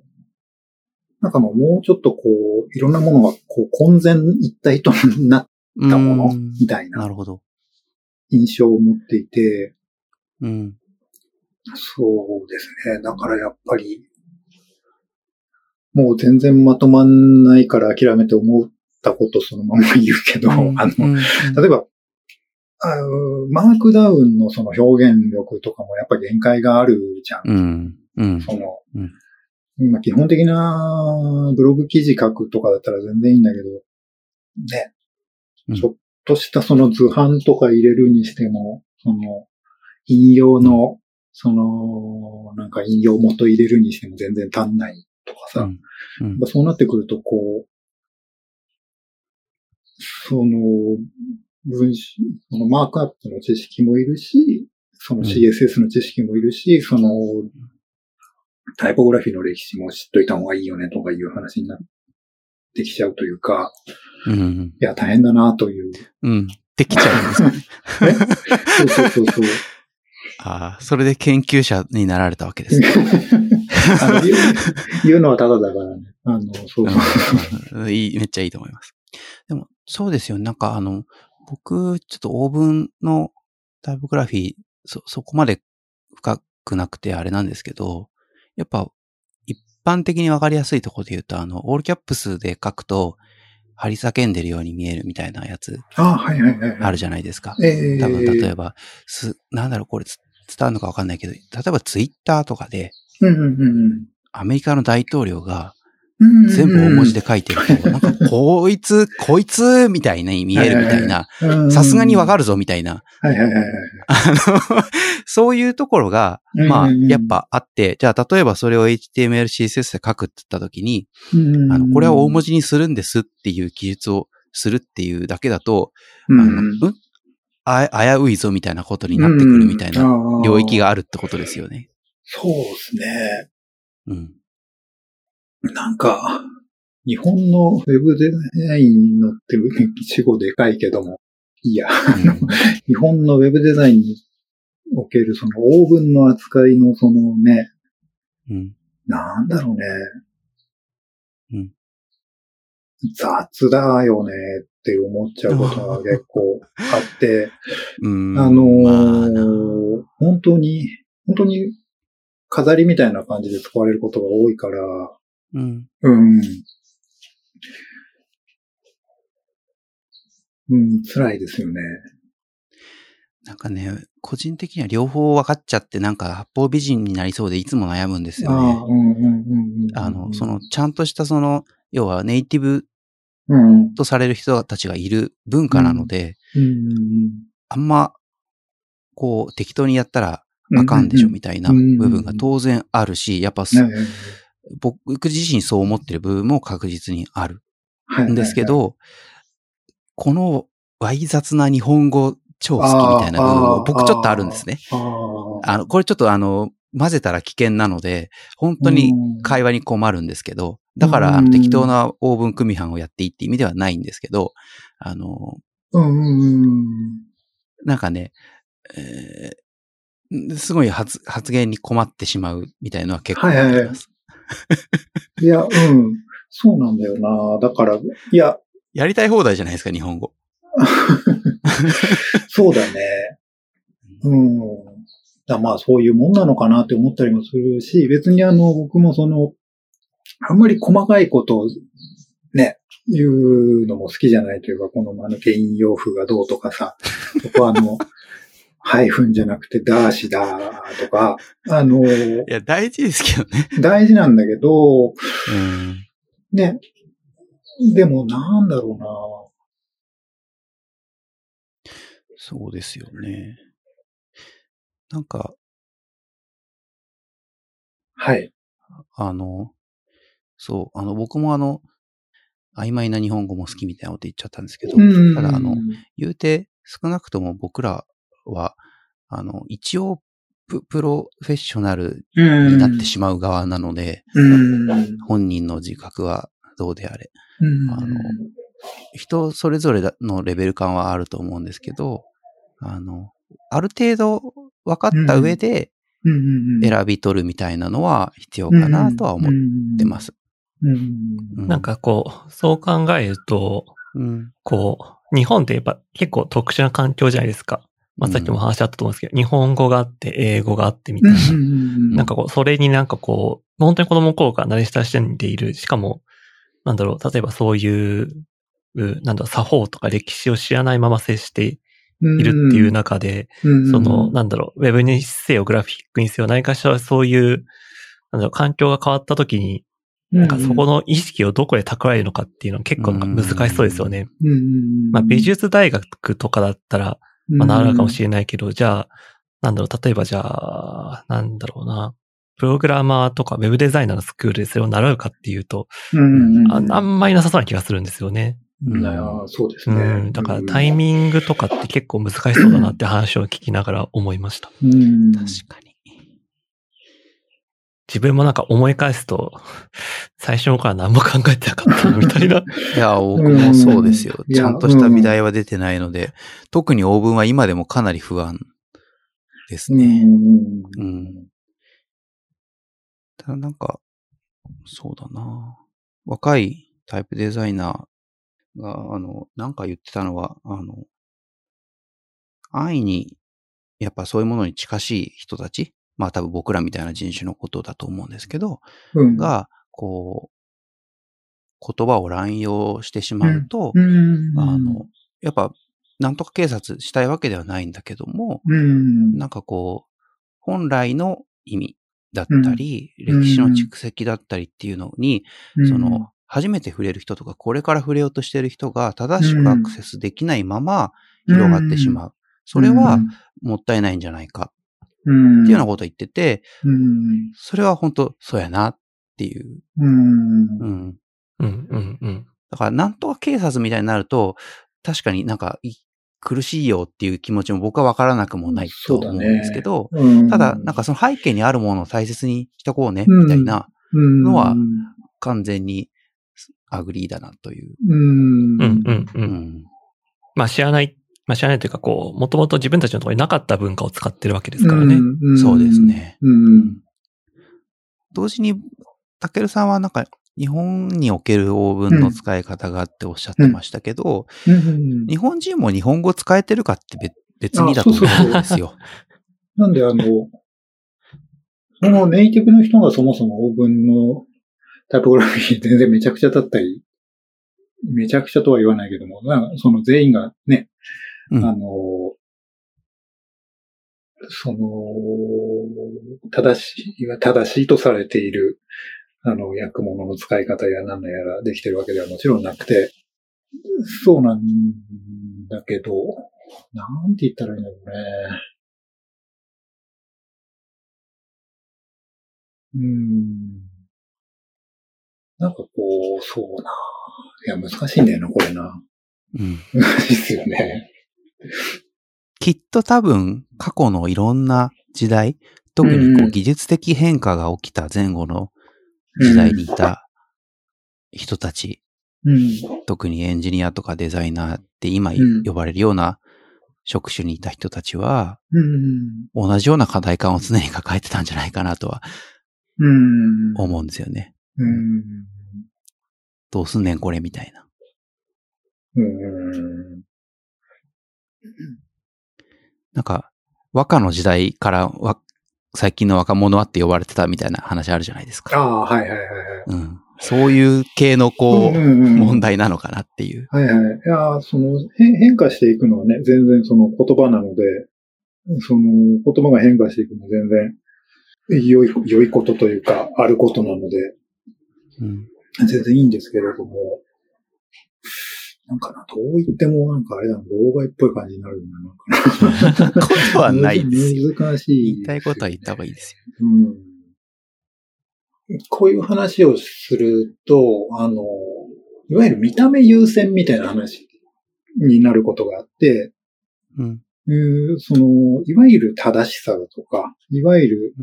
なんかもうもうちょっとこう、いろんなものがこう混然一体となったものみたいな。
なるほど。
印象を持っていて、
うん。
そうですね。だからやっぱり、もう全然まとまんないから諦めて思ったことそのまま言うけど、うん、あの、うん、例えば、あの、マークダウンのその表現力とかもやっぱり限界があるじゃん。
うん。うん、
その、まあ、基本的なブログ記事書くとかだったら全然いいんだけど、ね、うん、ちょっとしたその図版とか入れるにしても、その、引用の、その、なんか引用元入れるにしても全然足んないとかさ、うん。うん、そうなってくると、こう、その、文章、そのマークアップの知識もいるし、その CSS の知識もいるし、その、タイポグラフィーの歴史も知っといた方がいいよねとかいう話になってきちゃうというか、
うん、
いや、大変だなという。
うん。できちゃうんですね。
そうそうそうそう。
ああ、それで研究者になられたわけですね。
あの言う言うのはただだからね。あの、そう
そう。いい、めっちゃいいと思います。でも、そうですよ。なんかあの、僕、ちょっとオーブンのタイポグラフィー、そ、そこまで深くなくてあれなんですけど、やっぱ、一般的にわかりやすいところで言うと、あの、オールキャップスで書くと、張り叫んでるように見えるみたいなやつ。
あはいはいはい。
あるじゃないですか。
え
ー、多分、例えば、す、なんだろう、これ伝わるのかわかんないけど、例えばツイッターとかで、
うんうんうん、
アメリカの大統領が、全部大文字で書いてると、なんか、こいつ、こいつ、みたいに見えるみたいな、さすがにわかるぞ、みたいな。
はいはいはい。
あの、そういうところが、まあ、やっぱあって、じゃあ、例えばそれを HTML、CSS で書くって言ったときに、あの、これは大文字にするんですっていう記述をするっていうだけだと、あの、うん？あ危ういぞみたいなことになってくるみたいな領域があるってことですよね。
そうですね。
うん。
なんか、日本のウェブデザインのって一 語でかいけども、いや、うん、日本のウェブデザインにおけるそのオーブンの扱いのそのね、
うん、
なんだろうね。
うん、
雑だよねって思っちゃうことが結構あって、
あ
のーまあ、本当に、本当に飾りみたいな感じで使われることが多いから、
うん。
うん。うん、辛いですよね。
なんかね、個人的には両方分かっちゃって、なんか八方美人になりそうでいつも悩むんですよね。あの、その、ちゃんとしたその、要はネイティブとされる人たちがいる文化なので、あんま、こう、適当にやったら、あかんでしょみたいな部分が当然あるし、やっぱ、僕自身そう思ってる部分も確実にある。んですけど、このわい雑な日本語超好きみたいな部分も僕ちょっとあるんですね。あの、これちょっとあの、混ぜたら危険なので、本当に会話に困るんですけど、だから適当なオーブン組版をやっていいって意味ではないんですけど、あの、なんかね、えー、すごい発発言に困ってしまうみたいのは結構あります。はいはいはい、
いや、うん。そうなんだよな。だから、いや。
やりたい放題じゃないですか、日本語。
そうだね。うん。だまあそういうもんなのかなって思ったりもするし、別にあの、僕もその、あんまり細かいことをね、言うのも好きじゃないというか、このあの、原因洋風がどうとかさ、そこはあの、ハイフンじゃなくてダーシだとか、あの、い
や、大事ですけどね。
大事なんだけど、うん、ね。でもなんだろうな。
そうですよね。なんか、
はい。
あの、そう、あの、僕もあの、曖昧な日本語も好きみたいなこと言っちゃったんですけど、ただあの、言うて少なくとも僕らは、あの、一応ププロフェッショナルになってしまう側なので、本人の自覚はどうであれ。あの人それぞれのレベル感はあると思うんですけど、あの、ある程度分かった上で選び取るみたいなのは必要かなとは思ってます。
なんかこう、そう考えると、うん、こう、日本ってやっぱ結構特殊な環境じゃないですか。まあ、さっきも話あったと思うんですけど、うん、日本語があって、英語があってみたいな。なんかこう、それになんかこう、本当に子供の頃から慣れ親しんでいる。しかも、なんだろう、例えばそういう、なんだ、作法とか歴史を知らないまま接しているっていう中で、その、なんだろう、ウェブにせよ、グラフィックにせよ、何かしらそういう、なんだろう、環境が変わった時に、なんかそこの意識をどこで蓄えるのかっていうのは結構難しそうですよね。まあ美術大学とかだったら、まあ、なるかもしれないけど、じゃあ、なんだろう、例えばじゃあ、なんだろうな、プログラマーとかウェブデザイナーのスクールでそれを習うかっていうと、うんああんまりなさそうな気がするんですよね。
うん、そうですね、う
ん。だからタイミングとかって結構難しそうだなって話を聞きながら思いました。
うん、確かに。
自分もなんか思い返すと、最初から何も考えてなかったみたいな。
いや、僕もそうですよ。ちゃんとした美大は出てないので、特にオーブンは今でもかなり不安ですね。うん。ただなんか、そうだな。若いタイプデザイナーが、あの、なんか言ってたのは、あの、安易に、やっぱそういうものに近しい人たち、まあ多分僕らみたいな人種のことだと思うんですけど、うん、が、こう、言葉を乱用してしまうと、うん、あの、やっぱ、なんとか警察したいわけではないんだけども、うん、なんかこう、本来の意味だったり、歴史の蓄積だったりっていうのに、その、初めて触れる人とか、これから触れようとしてる人が正しくアクセスできないまま広がってしまう。それはもったいないんじゃないかっていうようなことを言ってて、それは本当そうやなっていう。うん。うん。うん。だから、なんとか警察みたいになると、確かになんか苦しいよっていう気持ちも僕はわからなくもないと思うんですけど、ねうん、ただ、なんかその背景にあるものを大切にしとこうね、みたいなのは、完全に agree だなという。うん。うんうん
うん。まあ知らないまあ知らないというか、こう、もともと自分たちのところになかった文化を使ってるわけですからね。
うん、そうですね。うん、同時に、たけるさんはなんか、日本におけるオーブンの使い方があっておっしゃってましたけど、日本人も日本語使えてるかって別にだと思うんですよ。
なんであの、そのネイティブの人がそもそもオーブンのタイポグラフィー全然めちゃくちゃだったり、めちゃくちゃとは言わないけども、その全員がね、うん、あの、その、正しい、正しいとされている、あの、薬物の使い方や何のやらできてるわけではもちろんなくて、そうなんだけど、なんて言ったらいいんだろうね。うん。なんかこう、そうな。いや、難しいんだよな、これな。うん。難しいっすよね。
きっと多分、過去のいろんな時代、特にこう技術的変化が起きた前後の時代にいた人たち、うん、特にエンジニアとかデザイナーって今呼ばれるような職種にいた人たちは、同じような課題感を常に抱えてたんじゃないかなとは、思うんですよね。どうすんねんこれみたいな。なんか、和歌の時代から最近の若者はって呼ばれてたみたいな話あるじゃないですか。
ああ、はいはいはい、はい。
うん。そういう系のこう、問題なのかなっていう。
はいはい。いや、その変化していくのはね、全然その言葉なので、その言葉が変化していくのは全然良い、良いことというか、あることなので、うん、全然いいんですけれども、なんかな、どう言ってもなんかあれだな、老害っぽい感じになるんだ
な。ことはないです
よ。難しい、
ね、言いたいことは言った方がいいですよ。
うん。こういう話をすると、あの、いわゆる見た目優先みたいな話になることがあって、うん。その、いわゆる正しさだとか、いわゆ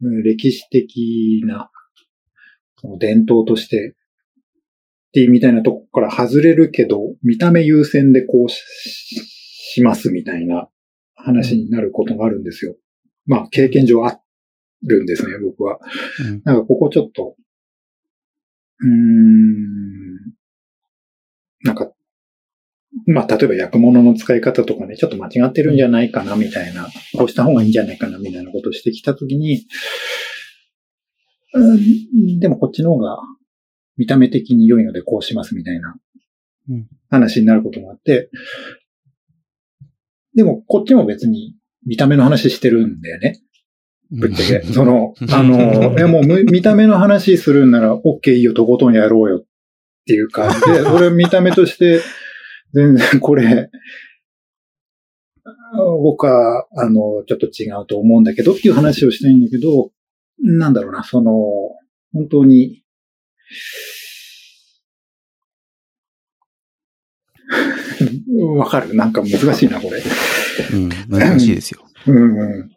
る歴史的な、その伝統としてティみたいなとこから外れるけど、見た目優先でこうしますみたいな話になることがあるんですよ。まあ、経験上あるんですね、僕は。うん、なんかここちょっと、うーん、なんか、まあ、例えば薬物の使い方とかね、ちょっと間違ってるんじゃないかな、みたいな、こうした方がいいんじゃないかな、みたいなことをしてきたときに、うん、でもこっちの方が見た目的に良いのでこうしますみたいな話になることがあって、でもこっちも別に見た目の話してるんだよね。ぶっちゃけ。その、あの、いやもう見た目の話するんなら OK いいよ、とことんやろうよっていう感じで、俺見た目として全然これ、僕は、あの、ちょっと違うと思うんだけどっていう話をしたいんだけど、なんだろうな、その、本当に わかる？なんか難しいな、これ。
うん、難しいですよ。うん、う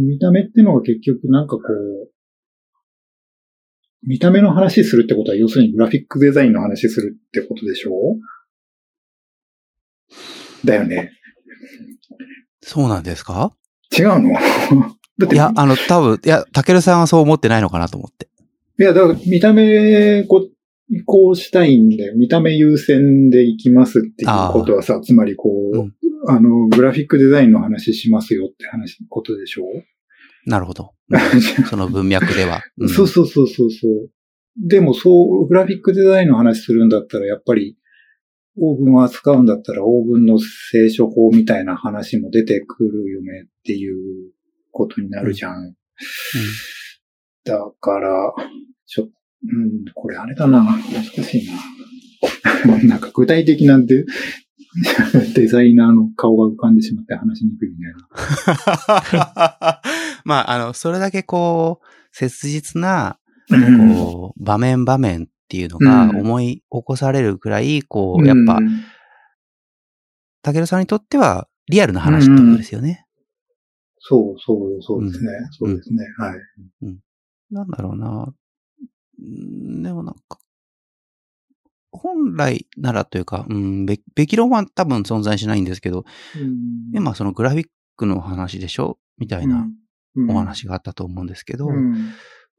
ん。
見た目ってのが結局なんかこう、見た目の話するってことは要するにグラフィックデザインの話するってことでしょ？だよね。
そうなんですか？
違うの？
だって。いや、あの、多分、いや、たけるさんはそう思ってないのかなと思って。
いや、だから見た目、こう、こうしたいんで、見た目優先でいきますっていうことはさ、つまりこう、うん、あの、グラフィックデザインの話しますよって話、ことでしょ？
なるほど。その文脈では。
うん、そうそうそうそうそう。でもそう、グラフィックデザインの話するんだったら、やっぱり、オーブンを扱うんだったら、オーブンの聖書法みたいな話も出てくるよねっていうことになるじゃん。うん、だから、ちょうん、これあれだな。難しいな。なんか具体的なんで、デザイナーの顔が浮かんでしまって話しにくいみたい
な。まあ、あの、それだけこう、切実な、こう、場面場面っていうのが思い起こされるくらい、こう、やっぱ、たけるさんにとってはリアルな話ってことですよね。
そう、そう、そうですね。そうですね。はい。うん。
なんだろうな。でもなんか、本来ならというか、うん、べ、べき論は多分存在しないんですけど、うん、今そのグラフィックの話でしょ？みたいなお話があったと思うんですけど、うん、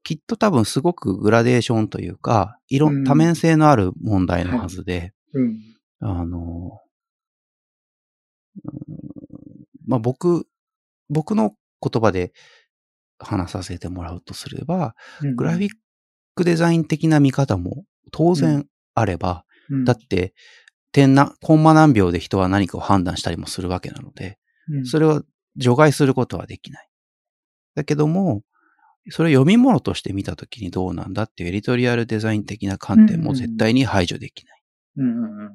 きっと多分すごくグラデーションというか、色、多面性のある問題のはずで、うん、あの、まあ、僕、僕の言葉で話させてもらうとすれば、グラフィックデザイン的な見方も当然あれば、うん、だって、点な、コンマ何秒で人は何かを判断したりもするわけなので、うん、それを除外することはできない。だけども、それを読み物として見たときにどうなんだっていうエディトリアルデザイン的な観点も絶対に排除できない。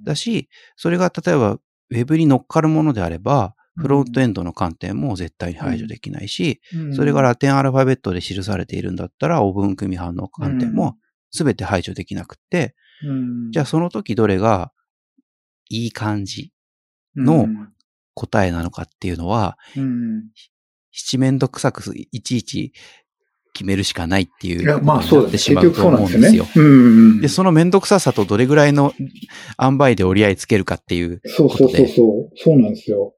だし、それが例えばウェブに乗っかるものであれば、フロントエンドの観点も絶対に排除できないし、それがラテンアルファベットで記されているんだったら、オーブン組反応観点も全て排除できなくて、じゃあその時どれがいい感じの答えなのかっていうのは、七面倒くさくいちいち決めるしかないっていう。いや、まあそうってしまうと思うんですよ。で、その面倒くささとどれぐらいの塩梅で折り合いつけるかっていう
そうそうそうそう。そうなんですよ。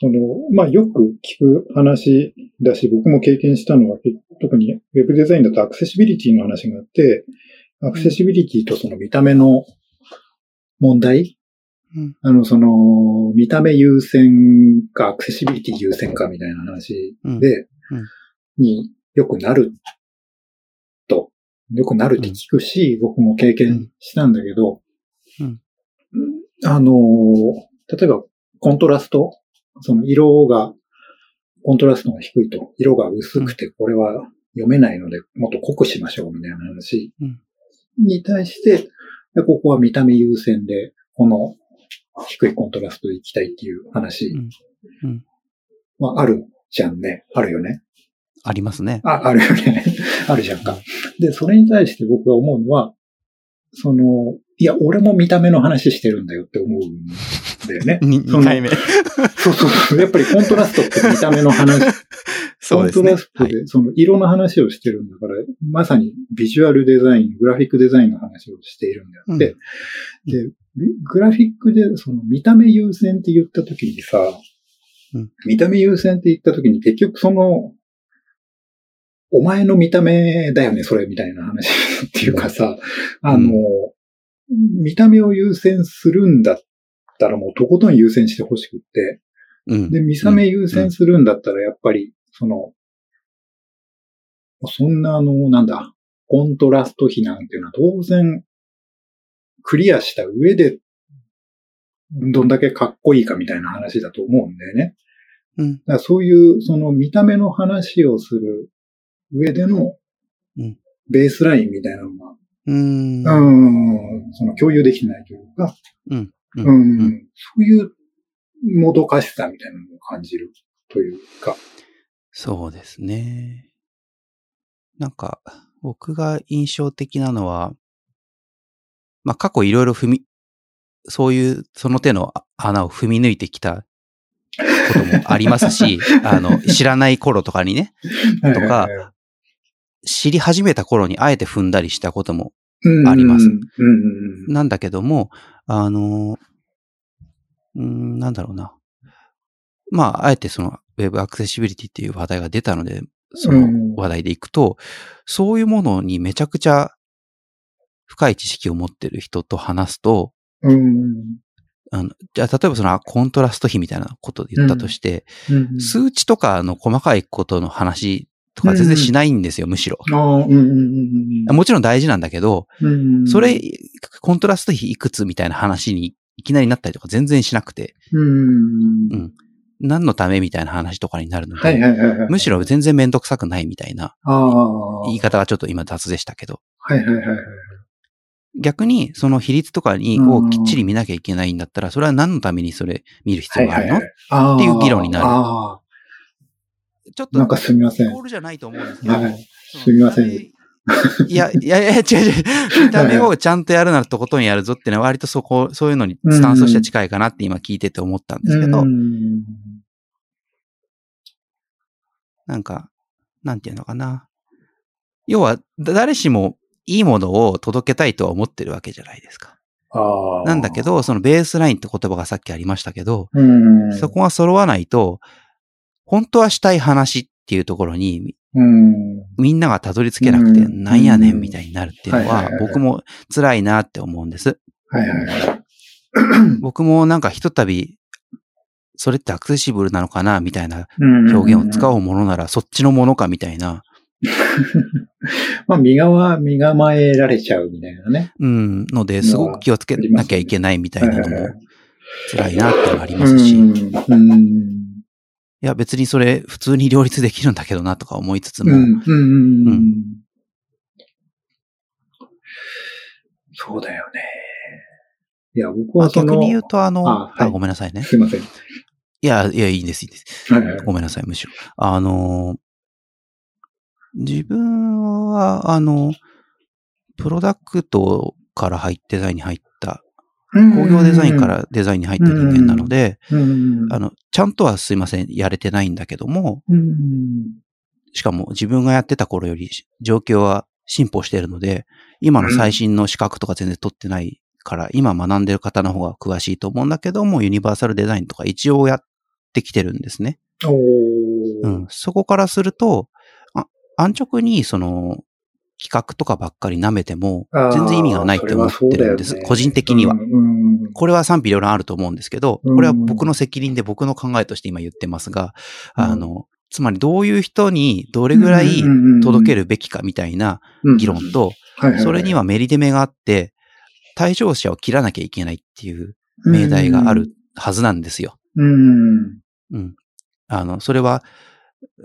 その、まあよく聞く話だし、僕も経験したのは、特に Web デザインだとアクセシビリティの話があって、アクセシビリティとその見た目の問題、うん、あの、その、見た目優先かアクセシビリティ優先かみたいな話で、うん。うんによくなると、よくなるって聞くし、僕も経験したんだけど、あの、例えばコントラスト、その色が、コントラストが低いと、色が薄くてこれは読めないので、もっと濃くしましょうみたいな話に対して、ここは見た目優先で、この低いコントラストでいきたいっていう話はあるじゃんね。あるよね。
ありますね。
あ、あるよね。あるじゃんか。で、それに対して僕が思うのは、その、いや、俺も見た目の話してるんだよって思うんだよね。
2回目。
そうそうそう。やっぱりコントラストって見た目の話。そうですね。コントラストで、その色の話をしてるんだから、はい、まさにビジュアルデザイン、グラフィックデザインの話をしているんであって、うん、で、グラフィックでその見た目優先って言った時にさ、うん、見た目優先って言った時に結局そのお前の見た目だよね、それ、みたいな話っていうかさ、あの、うん、見た目を優先するんだったらもうとことん優先してほしくって、うん、で、見た目優先するんだったらやっぱり、その、そんなあの、なんだ、コントラスト比なんていうのは当然クリアした上で、どんだけかっこいいかみたいな話だと思うんだよね。うん、だそういう、その見た目の話をする上での、ベースラインみたいなのが、うん、うんその共有できないというか、うん、うん、そういうもどかしさみたいなのを感じるというか。
そうですね。なんか、僕が印象的なのは、まあ、過去いろいろ踏み、そういう、その手の穴を踏み抜いてきたこともありますし、あの、知らない頃とかにね、とか、知り始めた頃にあえて踏んだりしたこともあります。なんだけども、あの、うん、なんだろうな。まあ、あえてその Web アクセシビリティっていう話題が出たので、その話題でいくと、そういうものにめちゃくちゃ深い知識を持ってる人と話すと、あのじゃあ、例えばそのコントラスト比みたいなことで言ったとして、数値とかの細かいことの話とか全然しないんですよ、うん、むしろ。もちろん大事なんだけど、それ、コントラスト比いくつみたいな話にいきなりなったりとか全然しなくて、うん、何のためみたいな話とかになるので、むしろ全然めんどくさくないみたいな、言い方がちょっと今雑でしたけど。逆に、その比率とかに、をきっちり見なきゃいけないんだったら、それは何のためにそれ見る必要があるの？っていう議論になる。ちょっと、
なんかすみません。
コールじゃないと思うんですけど。はい。
すみません。
いや、いやいや、違う違う。見た目をちゃんとやるならとことんやるぞっていうのは割とそこ、そういうのにスタンスとして近いかなって今聞いてて思ったんですけど、なんか、なんていうのかな。要は、誰しもいいものを届けたいとは思ってるわけじゃないですか。なんだけど、そのベースラインって言葉がさっきありましたけど、そこが揃わないと、本当はしたい話っていうところに、みんながたどり着けなくて、なんやねんみたいになるっていうのは、僕も辛いなって思うんです。僕もなんかひとたび、それってアクセシブルなのかなみたいな表現を使うものなら、そっちのものかみたいな。
まあ、身が、身構えられちゃうみたいなね。
うん。ので、すごく気をつけなきゃいけないみたいなのも辛いなってありますし。うんいや、別にそれ普通に両立できるんだけどなとか思いつつも。うん。うん。うん、
そうだよね。いや、僕は
その、逆に言うと、あの、あ、はい、ごめんなさいね。
すいません。
いや、いや、いいんです、いいんです。はいはい、ごめんなさい、むしろ。あの、自分は、あの、プロダクトから入ってデザインに入った、工業デザインからデザインに入った人間なので、あの、ちゃんとはすいません、やれてないんだけども、しかも自分がやってた頃より状況は進歩しているので、今の最新の資格とか全然取ってないから、今学んでる方の方が詳しいと思うんだけども、ユニバーサルデザインとか一応やってきてるんですね。うん、そこからすると、安直にその企画とかばっかり舐めても全然意味がないって思ってるんです。ね、個人的には、うん、これは賛否両論あると思うんですけど、これは僕の責任で僕の考えとして今言ってますが、うん、あの、つまりどういう人にどれぐらい届けるべきかみたいな議論と、それにはメリデメがあって、対象者を切らなきゃいけないっていう命題があるはずなんですよ。うん。うん。あの、それは、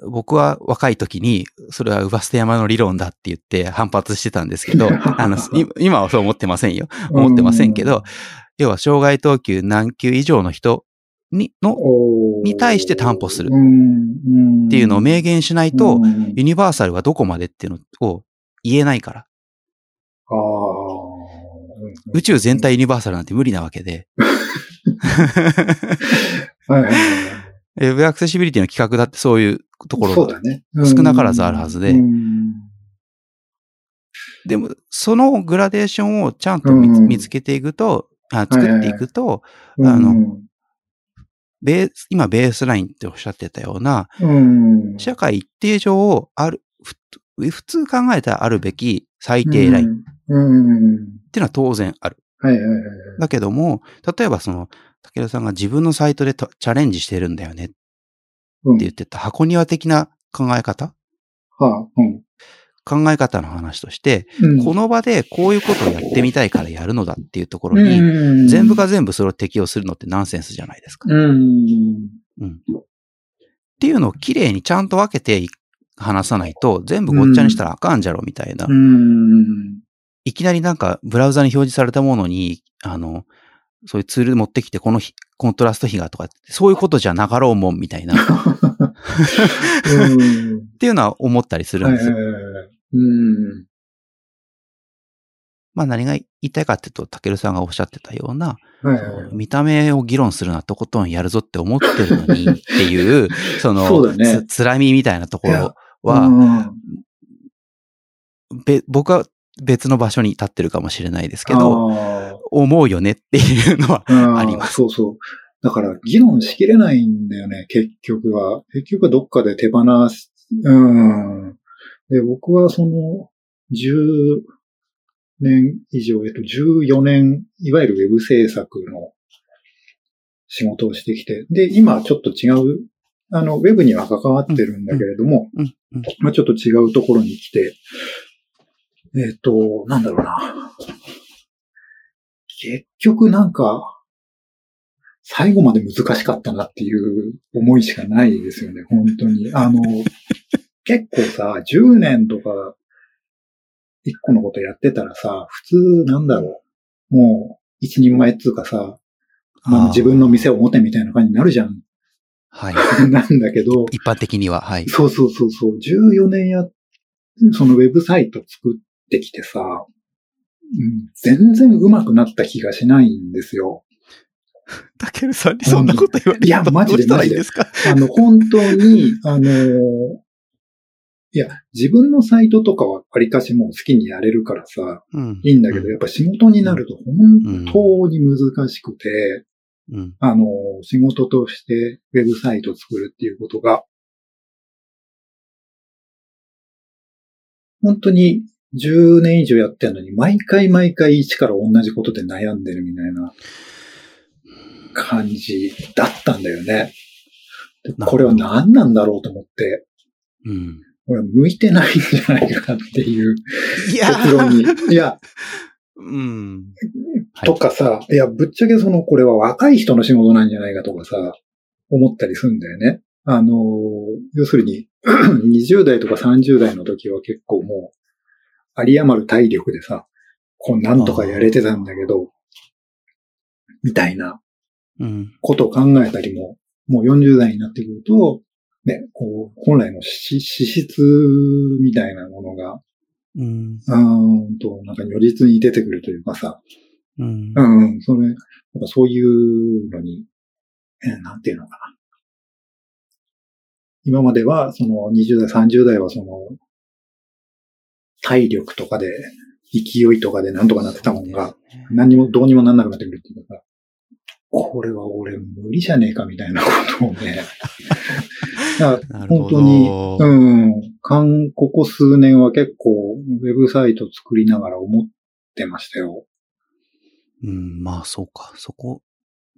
僕は若い時に、それはウバステ山の理論だって言って反発してたんですけど、あの、今はそう思ってませんよ。思ってませんけど、要は障害等級何級以上の人に、の、に対して担保する。っていうのを明言しないと、ユニバーサルはどこまでっていうのを言えないから。宇宙全体ユニバーサルなんて無理なわけで。はいはいウェブアクセシビリティの企画だってそういうところが少なからずあるはずで、でも、そのグラデーションをちゃんと見つけていくと、あ作っていくと、あの、ベース、今ベースラインっておっしゃってたような、社会一定上ある、普通考えたらあるべき最低ラインっていうのは当然ある。だけども、例えばその、武田さんが自分のサイトでチャレンジしてるんだよね。って言ってた。箱庭的な考え方、はあうん、考え方の話として、うん、この場でこういうことをやってみたいからやるのだっていうところに、全部が全部それを適用するのってナンセンスじゃないですか。うん、うん、っていうのをきれいにちゃんと分けて話さないと、全部ごっちゃにしたらあかんじゃろみたいな。いきなりなんかブラウザに表示されたものに、あの、そういうツール持ってきて、このコントラスト比がとか、そういうことじゃなかろうもんみたいな。っていうのは思ったりするんですよ。うん。まあ何が言いたいかっていうと、たけるさんがおっしゃってたような、見た目を議論するなとことんやるぞって思ってるのにっていう、その、そうね、つ、つらみみたいなところは、べ僕は別の場所に立ってるかもしれないですけど、思うよねっていうのはあります。
そうそう。だから議論しきれないんだよね、結局は。結局はどっかで手放す。うん。で、僕はその、10年以上、えっと、14年、いわゆるウェブ制作の仕事をしてきて、で、今ちょっと違う、あの、ウェブには関わってるんだけれども、まあちょっと違うところに来て、えっ、と、なんだろうな。結局なんか、最後まで難しかったなっていう思いしかないですよね、本当に。あの、結構さ、10年とか、一個のことやってたらさ、普通なんだろう。もう、一人前っつうかさ、まあ、自分の店を持てみたいな感じになるじゃん。はい。なんだけど。
一般的には、はい。
そうそうそうそう。14年や、そのウェブサイト作ってきてさ、うん、全然上手くなった気がしないんですよ。
たけるさんにそんなこと言われていや、マジでマジで。
あの、本当に、あの、いや、自分のサイトとかはありかしもう好きにやれるからさ、うん、いいんだけど、やっぱ仕事になると本当に難しくて、うん、あの、仕事としてウェブサイト作るっていうことが、本当に10年以上やってんのに、毎回毎回一から同じことで悩んでるみたいな感じだったんだよね。これは何なんだろうと思って、うん、俺向いてないんじゃないかっていう結論に。いや、うん、とかさ、いや、ぶっちゃけその、これは若い人の仕事なんじゃないかとかさ、思ったりするんだよね。あの、要するに、20代とか30代の時は結構もう、有り余る体力でさ、こうなんとかやれてたんだけど、みたいなことを考えたりももう40代になってくると、ね、こう、本来の資質みたいなものが、うん、うんと、なんか如実に出てくるというかさ、うん、うん、それ、なんかそういうのに、えー、なんていうのかな。今までは、その20代、30代はその、体力とかで、勢いとかでなんとかなってたもんが、何にもどうにもなんなくなってくるっていうか、これは俺無理じゃねえかみたいなことをね。本当に、うん、ここ数年は結構ウェブサイト作りながら思ってましたよ。
うん、まあそうか。そこ、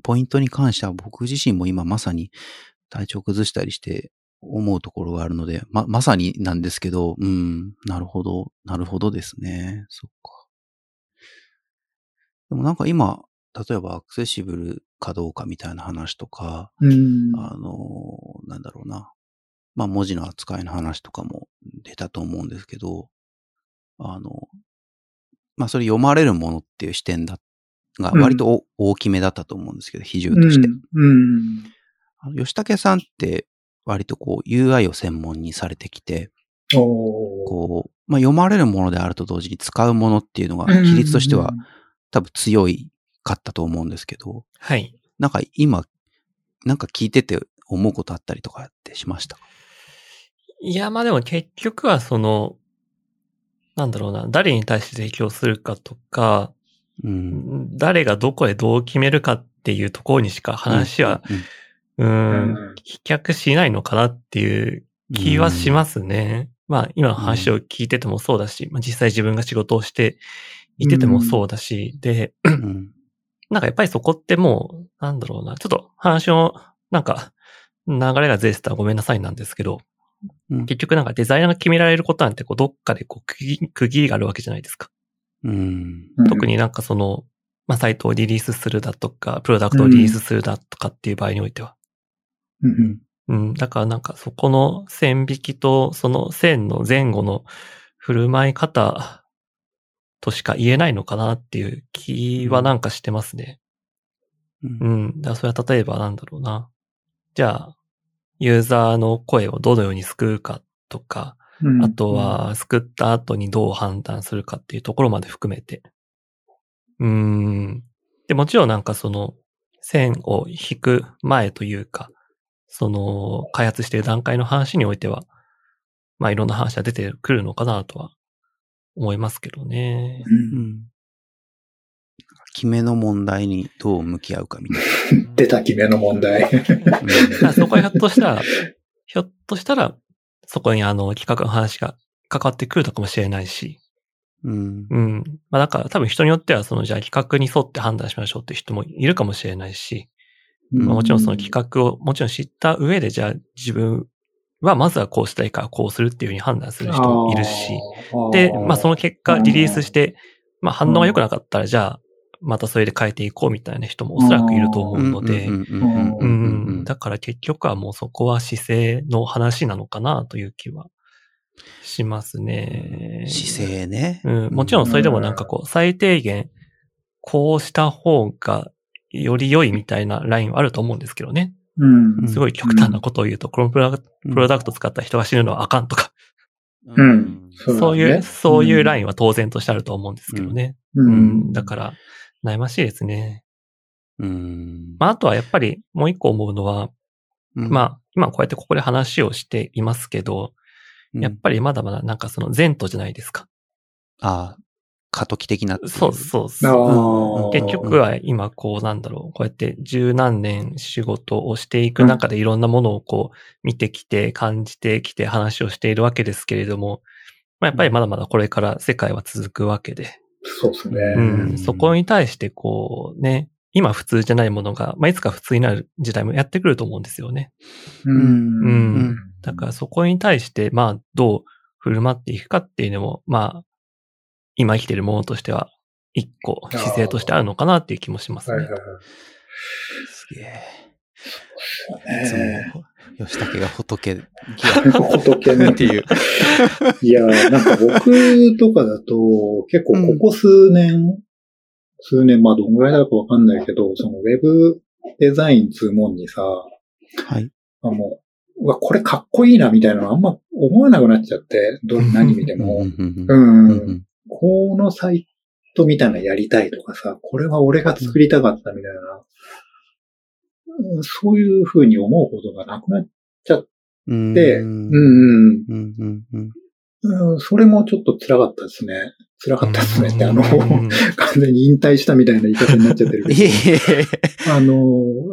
ポイントに関しては僕自身も今まさに体調崩したりして思うところがあるので、ま、まさになんですけど、うん、なるほど、なるほどですね。そっか。でもなんか今、例えばアクセシブルかどうかみたいな話とか、うん、あの、なんだろうな。まあ文字の扱いの話とかも出たと思うんですけど、あの、まあそれ読まれるものっていう視点だ、が割と大きめだったと思うんですけど、比重として。うんうん、吉武さんって割とこう UI を専門にされてきて、こう、まあ読まれるものであると同時に使うものっていうのが比率としては多分強いかったと思うんですけど、
はい。
なんか今、なんか聞いてて思うことあったりとかってしました？
いや、まあでも結局はその、なんだろうな、誰に対して提供するかとか、うん、誰がどこでどう決めるかっていうところにしか話は、うん、うん飛脚しないのかなっていう気はしますね。うん、まあ今の話を聞いててもそうだし、まあ、実際自分が仕事をしていててもそうだし、で、なんかやっぱりそこってもう、なんだろうな、ちょっと話の、なんか、流れがずれてたらごめんなさいなんですけど、うん、結局なんかデザイナーが決められることなんてこうどっかでこう区切りがあるわけじゃないですか。うん、特になんかその、まあ、サイトをリリースするだとか、プロダクトをリリースするだとかっていう場合においては。うん、うん、だからなんかそこの線引きとその線の前後の振る舞い方としか言えないのかなっていう気はなんかしてますね。うん。うん。だからそれは例えばなんだろうな。じゃあ、ユーザーの声をどのように救うかとか、うん、あとは救った後にどう判断するかっていうところまで含めて。うん。で、もちろんなんかその線を引く前というか、その開発している段階の話においては、まあいろんな話が出てくるのかなとは思いますけどね。うん。
決めの問題にどう向き合うかみた
いな。出た決めの問題。
うん、そこはひょっとしたら、ひょっとしたら、そこにあの企画の話が関わってくるのかもしれないし。うん。うん。まあだから多分人によってはそのじゃあ企画に沿って判断しましょうって人もいるかもしれないし。うん、まあ、もちろんその企画をもちろん知った上でじゃあ自分は、まずはこうしたいからこうするっていうふうに判断する人もいるし、で、まあその結果リリースして、まあ反応が良くなかったら、じゃあ、またそれで変えていこうみたいな人もおそらくいると思うので、だから結局はもうそこは姿勢の話なのかなという気はしますね。
姿勢ね。
うん。もちろんそれでもなんかこう、最低限、こうした方がより良いみたいなラインはあると思うんですけどね。うん。すごい極端なことを言うと、このプロダクト使った人が死ぬのはあかんとか。うん。そういう、そういうラインは当然としてあると思うんですけどね。うん。だから、悩ましいですね。うん。まあ、あとはやっぱりもう一個思うのは、まあ、今こうやってここで話をしていますけど、やっぱりまだまだなんかその前途じゃないですか。
ああ、過渡期的な
そうそうそう。結局は今こうなんだろう、こうやって十何年仕事をしていく中でいろんなものをこう見てきて感じてきて話をしているわけですけれども、まあ、やっぱりまだまだこれから世界は続くわけで。
そうですね。
うん。そこに対してこうね、今普通じゃないものが、まあ、いつか普通になる時代もやってくると思うんですよね。うん。うん。だからそこに対して、まあ、どう振る舞っていくかっていうのも、まあ、今生きてるものとしては、一個姿勢としてあるのかなっていう気もしますね。はいはいはい、すげえ。
いつも、吉武が仏、
仏ね。っていう。いや、なんか僕とかだと、結構ここ数年、うん、数年、まあどんぐらいだかわかんないけど、そのウェブデザインつうもんにさ、
はい。
あもう、うわ、これかっこいいなみたいなのあんま思わなくなっちゃって、ど何見ても。うん。このサイトみたいなやりたいとかさ、これは俺が作りたかったみたいな、うん、そういうふうに思うことがなくなっちゃって、うん。うんうん、それもちょっと辛かったですね。辛かったですねって、あの、完全に引退したみたいな言い方になっちゃってるけど。あの、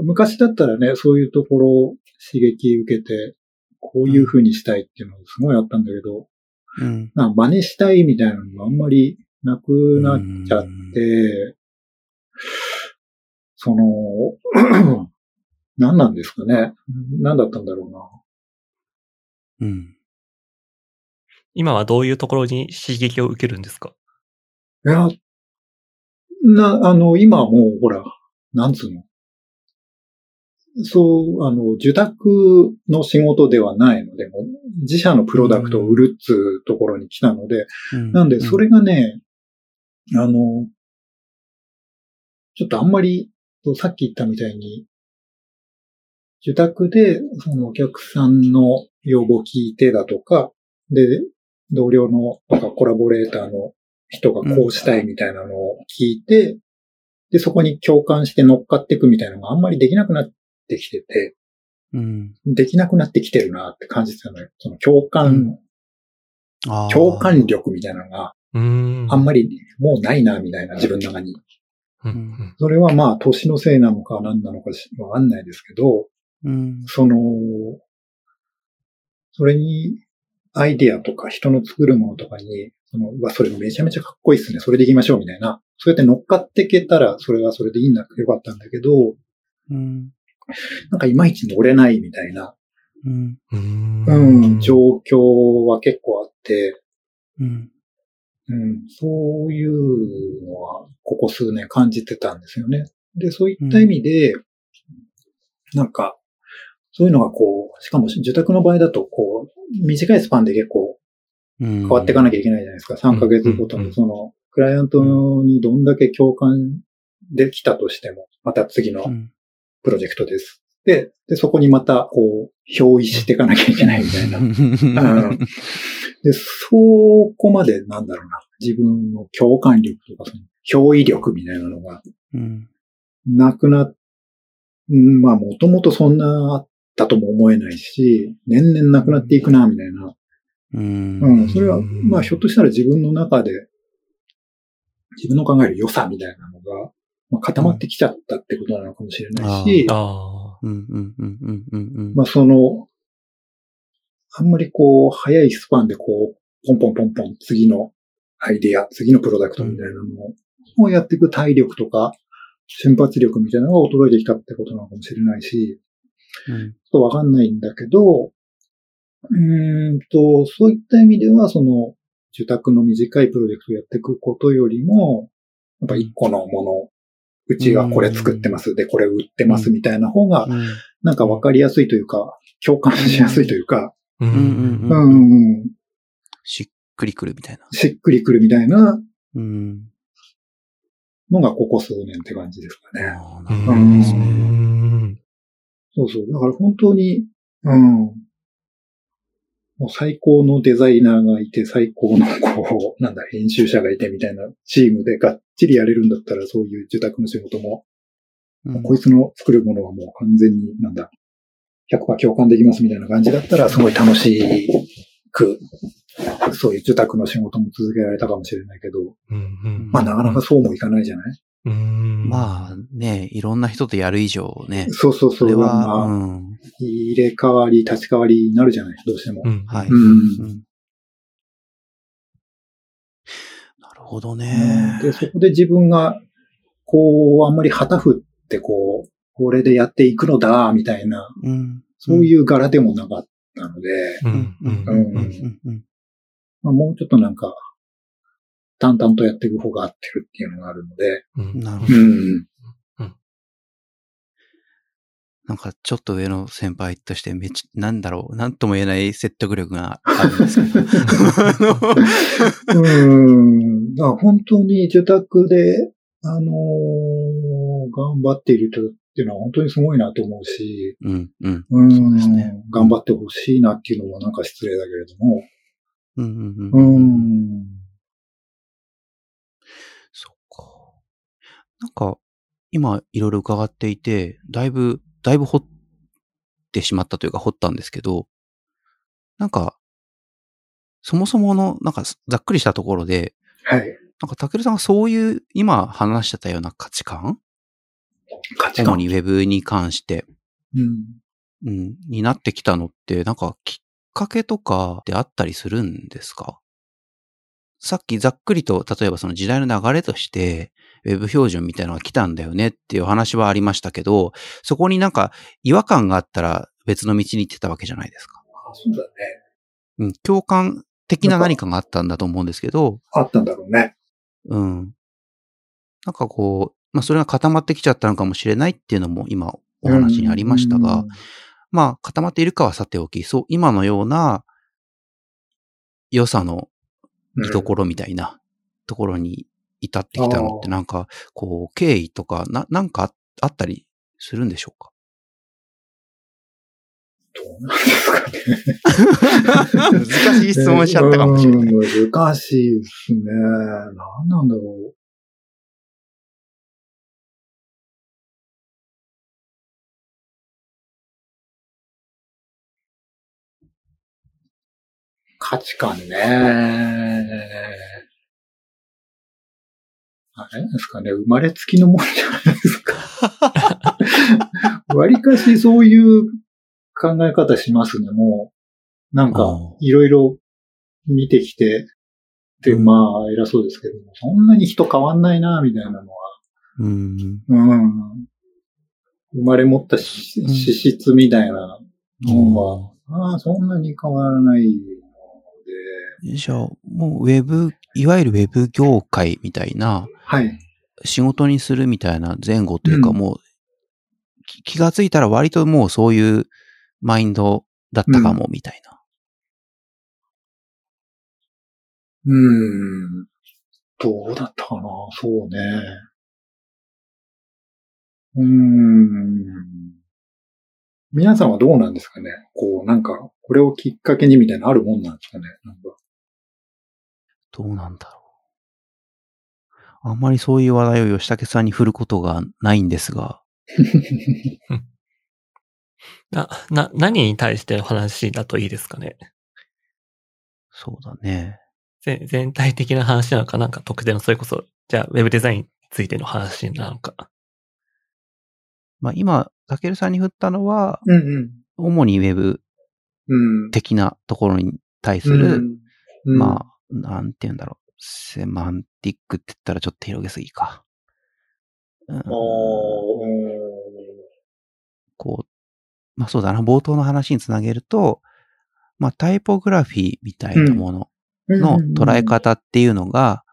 昔だったらね、そういうところ刺激受けて、こういう風にしたいっていうのがすごいあったんだけど、うん、なんか真似したいみたいなのがあんまりなくなっちゃって、その、何なんですかね。何だったんだろ
うな。うん。
今はどういうところに刺激を受けるんですか？
いや、な、あの、今はもう、ほら、なんつうの？そう、あの、受託の仕事ではないので、も自社のプロダクトを売るっつうところに来たので、うん、なんで、それがね、うん、あの、ちょっとあんまり、さっき言ったみたいに、受託で、そのお客さんの要望を聞いてだとか、で、同僚のとかコラボレーターの人がこうしたいみたいなのを聞いて、うん、で、そこに共感して乗っかっていくみたいなのがあんまりできなくなってきてて、
うん、
できなくなってきてるなって感じてたのよ。その共感、うん、共感力みたいなのが、あんまりもうないな、みたいな自分の中に。それはまあ、年のせいなのか何なのかわかんないですけど、
うん、
その、それにアイディアとか人の作るものとかに、その、うわ、それめちゃめちゃかっこいいっすね。それでいきましょうみたいな。そうやって乗っかっていけたら、それはそれでいいんだ、よかったんだけど、
うん、
なんかいまいち乗れないみたいな、
うん、
うん、状況は結構あって、
うん、
うん、そういうのは、ここ数年感じてたんですよね。で、そういった意味で、うん、なんか、そういうのがこう、しかも受託の場合だと、こう、短いスパンで結構変わっていかなきゃいけないじゃないですか。3ヶ月ごとの、その、クライアントにどんだけ共感できたとしても、また次のプロジェクトです。で、でそこにまた、こう、表意していかなきゃいけないみたいな。うん、で、そこまで、なんだろうな、自分の共感力とか、その、表意力みたいなのが、なくなっ、まあ、もともとそんなだとも思えないし、年々なくなっていくな、みたいな。
うん。
うん。それは、まあ、ひょっとしたら自分の中で、自分の考える良さみたいなのが、まあ、固まってきちゃったってことなのかもしれないし、
ああ。うんうんうんうんうん。
まあ、その、あんまりこう、早いスパンでこう、ポンポンポンポン、次のアイデア、次のプロダクトみたいなのをやっていく体力とか、瞬発力みたいなのが衰えてきたってことなのかもしれないし、
うん、ちょっ
とわかんないんだけど、うんと、そういった意味では、その、受託の短いプロジェクトをやっていくことよりも、やっぱ一個のもの、うちがこれ作ってます、で、これ売ってますみたいな方が、なんかわかりやすいというか、共感しやすいというか、
うんうん
うん、
しっくりくるみたいな。
しっくりくるみたいな、
うん、
のがここ数年って感じですかね。
あなるほどですね。
そうそう。だから本当に、うん。もう最高のデザイナーがいて、最高のこう、なんだ、編集者がいてみたいなチームでがっちりやれるんだったら、そういう受託の仕事も、うん、こいつの作るものはもう完全に、なんだ、100%共感できますみたいな感じだったら、すごい楽しく、そういう受託の仕事も続けられたかもしれないけど、
うんうん、
まあなかなかそうもいかないじゃない？
まあね、いろんな人とやる以上ね。
そうそうそう。
それは、ま
あ、うん、入れ替わり、立ち替わりになるじゃない、どうしても。
うん、はい、
うん、
なるほどね。
で、そこで自分が、こう、あんまり旗振って、こう、これでやっていくのだ、みたいな、
うん、
そういう柄でもなかったので、もうちょっとなんか、淡々とやっていく方が合ってるっていうのがあるので。
うん、なるほど。うんなんかちょっと上の先輩としてめっちゃ、なんだろう、なんとも言えない説得力があるんですけど。
うん。だから本当に受託で、あのー、頑張っている人っていうのは本当にすごいなと思うし、
うん、うん。
うん、そうですね。頑張ってほしいなっていうのもなんか失礼だけれども。
うん、うん、うん。うん。そっか。なんか、今いろいろ伺っていて、だいぶ、だいぶ掘ってしまったというか掘ったんですけど、なんか、そもそもの、なんかざっくりしたところで、
はい。
なんか、たけるさんがそういう、今話してたような価値観？
価値観。
主にウェブに関して、
うん。
うん、になってきたのって、なんか、きっかけとかであったりするんですか？さっきざっくりと、例えばその時代の流れとして、ウェブ標準みたいなのが来たんだよねっていう話はありましたけど、そこになんか違和感があったら別の道に行ってたわけじゃないですか。
あそうだね。
うん、共感的な何かがあったんだと思うんですけど。
あったんだろうね。
うん。なんかこう、まあそれが固まってきちゃったのかもしれないっていうのも今お話にありましたが、まあ固まっているかはさておき、そう、今のような良さの見どころみたいなところに至ってきたのってなんか、こう、経緯とか、な、なんかあったりするんでしょうか？
どうなんですかね。
難しい質問しちゃったかもしれない。
難しいですね。何なんだろう。価値観ね。あれですかね、生まれつきのもんじゃないですか。わりかしそういう考え方しますね、もう。なんか、いろいろ見てきて、で、まあ、偉そうですけども、そんなに人変わんないな、みたいなのは。
うん。
うん。生まれ持った資質みたいなのは、ああ、そんなに変わらない
じゃあ、もうウェブ、いわゆるウェブ業界みたいな、
はい。
仕事にするみたいな前後というか、もう、気がついたら割ともうそういうマインドだったかも、みたいな。
うん。ん。どうだったかなそうね。うん。皆さんはどうなんですかねこう、なんか、これをきっかけにみたいなあるもんなんですかねなんか。
どうなんだろう。あんまりそういう話題を吉武さんに振ることがないんですが。
な、な、何に対しての話だといいですかね？
そうだね。
全体的な話なのか、なんか特定のそれこそ、じゃあウェブデザインについての話なのか？
まあ今、たけるさんに振ったのは、
うんうん、
主にウェブ的なところに対する、うんうん、まあ、なんて言うんだろう。セマンティックって言ったらちょっと広げすぎか。
うん、
こう、まあそうだな、冒頭の話につなげると、まあタイポグラフィーみたいなものの捉え方っていうのが、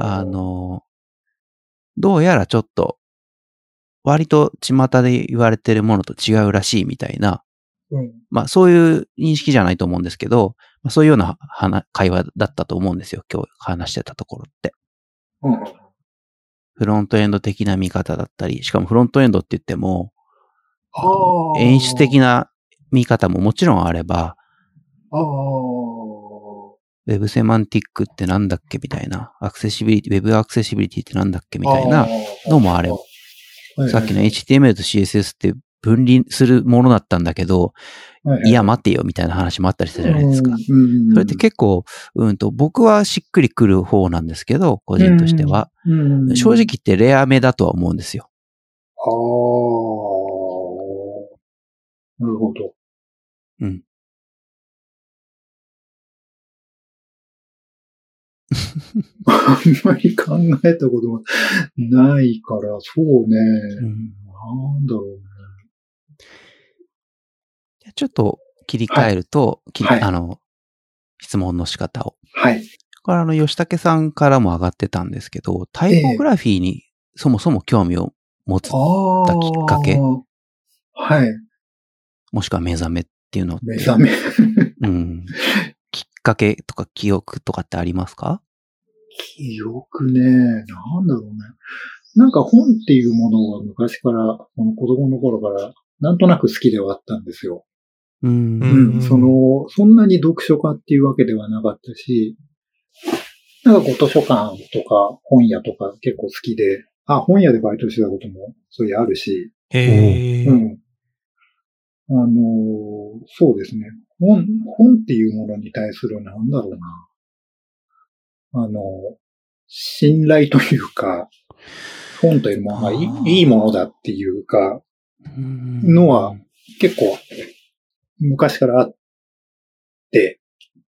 あの、どうやらちょっと、割と巷で言われてるものと違うらしいみたいな、
うん、
まあそういう認識じゃないと思うんですけど、まあ、そういうような会話だったと思うんですよ。今日話してたところって。
うん、
フロントエンド的な見方だったり、しかもフロントエンドって言っても、演出的な見方ももちろんあれば、ウェブセマンティックってなんだっけみたいな、アクセシビリティ、ウェブアクセシビリティってなんだっけみたいなのもあれば、さっきの HTML と CSS って分離するものだったんだけど、いや、待てよ、みたいな話もあったりしたじゃないですか。それって結構、うんと、僕はしっくりくる方なんですけど、個人としては。正直言ってレアめだとは思うんですよ。
ああ。なるほど。
うん。
あんまり考えたことがないから、そうね。うん、なんだろうね。
ちょっと切り替えると、はい、あの、質問の仕方を。
はい。
これあの、吉武さんからも上がってたんですけど、タイポグラフィーにそもそも興味を持つたきっかけ、えー、
はい。
もしくは目覚めっていうの
目覚め
うん。きっかけとか記憶とかってありますか？
記憶ね、なんだろうね。なんか本っていうものは昔から、この子供の頃から、なんとなく好きではあったんですよ。うん。うん。その、そんなに読書家っていうわけではなかったし、なんかこう図書館とか本屋とか結構好きで、あ、本屋でバイトしてたこともそういうあるし。へうん。あのそうですね。本、本っていうものに対するなんだろうな。あの、信頼というか、本というものがいいものだっていうか、のは結構昔からあって、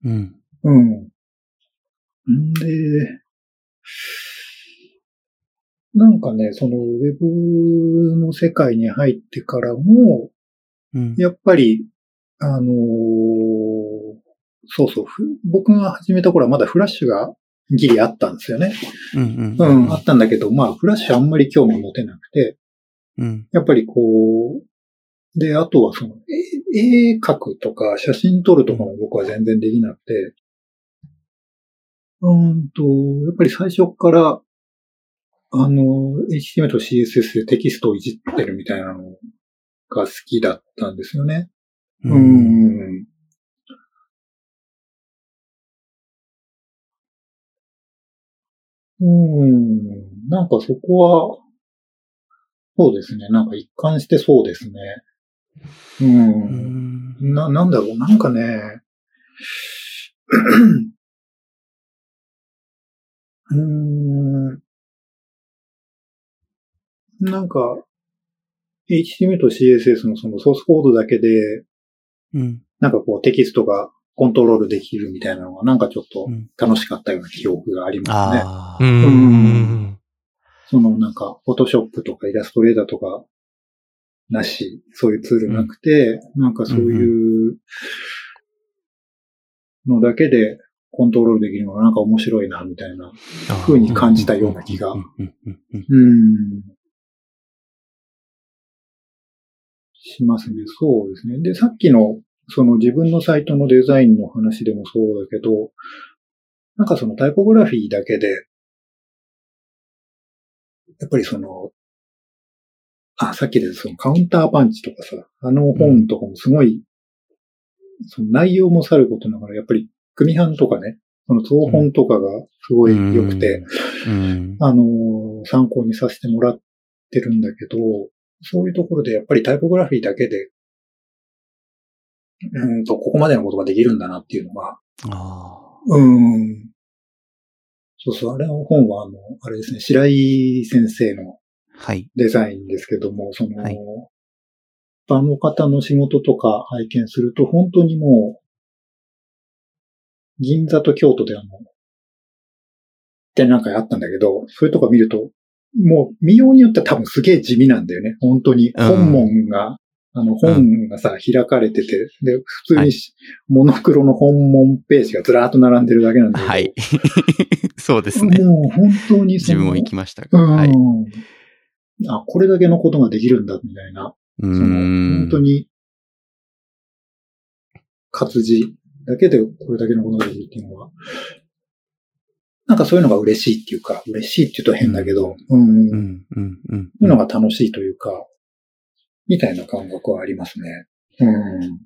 うん。うん。んで、なんかね、そのウェブの世界に入ってからも、うん、やっぱり、あのー、そうそう、僕が始めた頃はまだフラッシュがギリあったんですよね。うん、うん、うん、あったんだけど、まあ、フラッシュあんまり興味持てなくて、うん、やっぱりこう、で、あとはその、絵描くとか写真撮るとかも僕は全然できなくて、うんと、やっぱり最初から、あの、HTML と CSS でテキストをいじってるみたいなのが好きだったんですよね。うん。うんうん。なんかそこは、そうですね。なんか一貫してそうですね。うん。うんな、なんだろう。なんかね、うん。なんか、HTML と CSS のそのソースコードだけで、うん。なんかこうテキストがコントロールできるみたいなのがなんかちょっと楽しかったような記憶がありますね。うん。そのなんか、フォトショップとかイラストレーターとかなし、そういうツールなくて、うん、なんかそういうのだけでコントロールできるのがなんか面白いな、みたいな風に感じたような気が。うん。しますね。そうですね。で、さっきのその自分のサイトのデザインの話でもそうだけど、なんかそのタイポグラフィーだけで、やっぱりその、あ、さっきでそのカウンターパンチとかさ、あの本とかもすごい、うん、その内容もさることながら、やっぱり組版とかね、その造本とかがすごい良くて、うん、あの、参考にさせてもらってるんだけど、そういうところでやっぱりタイポグラフィーだけでうんと、ここまでのことができるんだなっていうのが、あうん。そうそう、あれの本は、あの、あれですね、白井先生のデザインですけども、はい、その、はい、一般の方の仕事とか拝見すると、本当にもう、銀座と京都であの、展覧会あったんだけど、そういうとこ見ると、もう見ようによっては多分すげえ地味なんだよね。本当に。本門があの、本がさ、開かれてて、で、普通に、モノクロの本門ページがずらーっと並んでるだけなんだけど。
はい。そうですね。
もう本当に
自分も行きましたが。
はい。あ、これだけのことができるんだ、みたいな。その、本当に、活字だけでこれだけのことができるっていうのは、なんかそういうのが嬉しいっていうか、嬉しいって言うと変だけど、うん。うん。うん。うん。そういうのが楽しいというか、みたいな感覚はありますね。うん。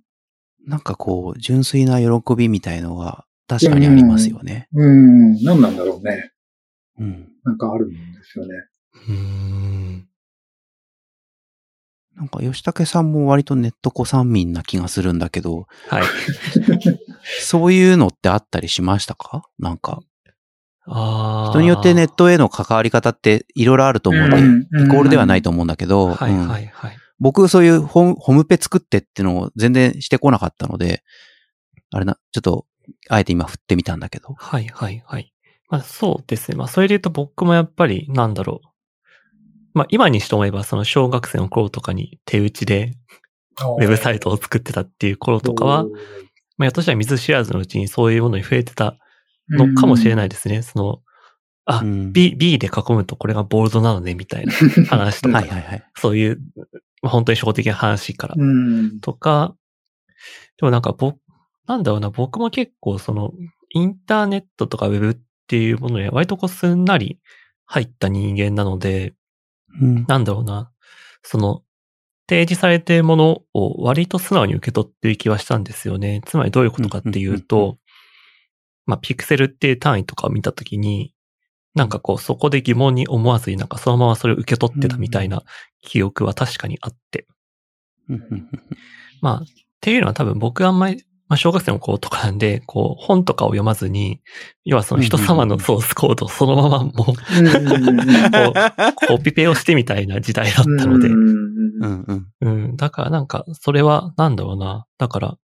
なんかこう、純粋な喜びみたいのは確かにありますよね。
うん、うん何なんだろうね。うん。なんかあるんですよね。うん。
なんか吉武さんも割とネット子さん民な気がするんだけど。はい。そういうのってあったりしましたか？なんか。あ人によってネットへの関わり方っていろいろあると思うんで、イコールではないと思うんだけど。はいはいはい。僕そういうホホームペ作ってってのを全然してこなかったので、あれな、ちょっと、あえて今振ってみたんだけど。
はいはいはい。まあそうですね。まあそれで言うと僕もやっぱり、なんだろう。まあ今にして思えばその小学生の頃とかに手打ちでウェブサイトを作ってたっていう頃とかは、まあやっとしたら水知らずのうちにそういうものに増えてたのかもしれないですね。その、あ、うん、B、B で囲むとこれがボールドなのね、みたいな 話とか。はいはいはい。そういう本当に初歩的な話から。とか、でもなんか僕、なんだろうな、僕も結構その、インターネットとかウェブっていうものに割とこうすんなり入った人間なので、うん、なんだろうな、その、提示されているものを割と素直に受け取ってる気はしたんですよね。つまりどういうことかっていうと、まあ、ピクセルっていう単位とかを見たときに、なんかこう、そこで疑問に思わずになんかそのままそれを受け取ってたみたいな記憶は確かにあって。まあ、っていうのは多分僕あんまりまあ、小学生の子とかなんで、こう、本とかを読まずに、要はその人様のソースコードをそのままもう、こう、コピペをしてみたいな時代だったので、うん、だからなんか、それは、なんだろうな。だから、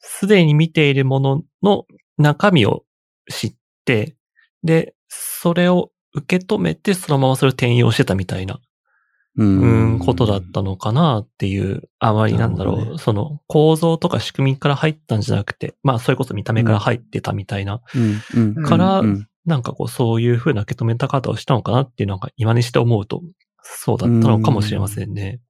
すでに見ているものの中身を知って、で、それを受け止めて、そのままそれを転用してたみたいなうん、ことだったのかなっていう、あまりなんだろう、ね、その構造とか仕組みから入ったんじゃなくて、まあそれこそ見た目から入ってたみたいな、うん、から、なんかこうそういう風な受け止めた方をしたのかなっていうのが今にして思うと、そうだったのかもしれませんね。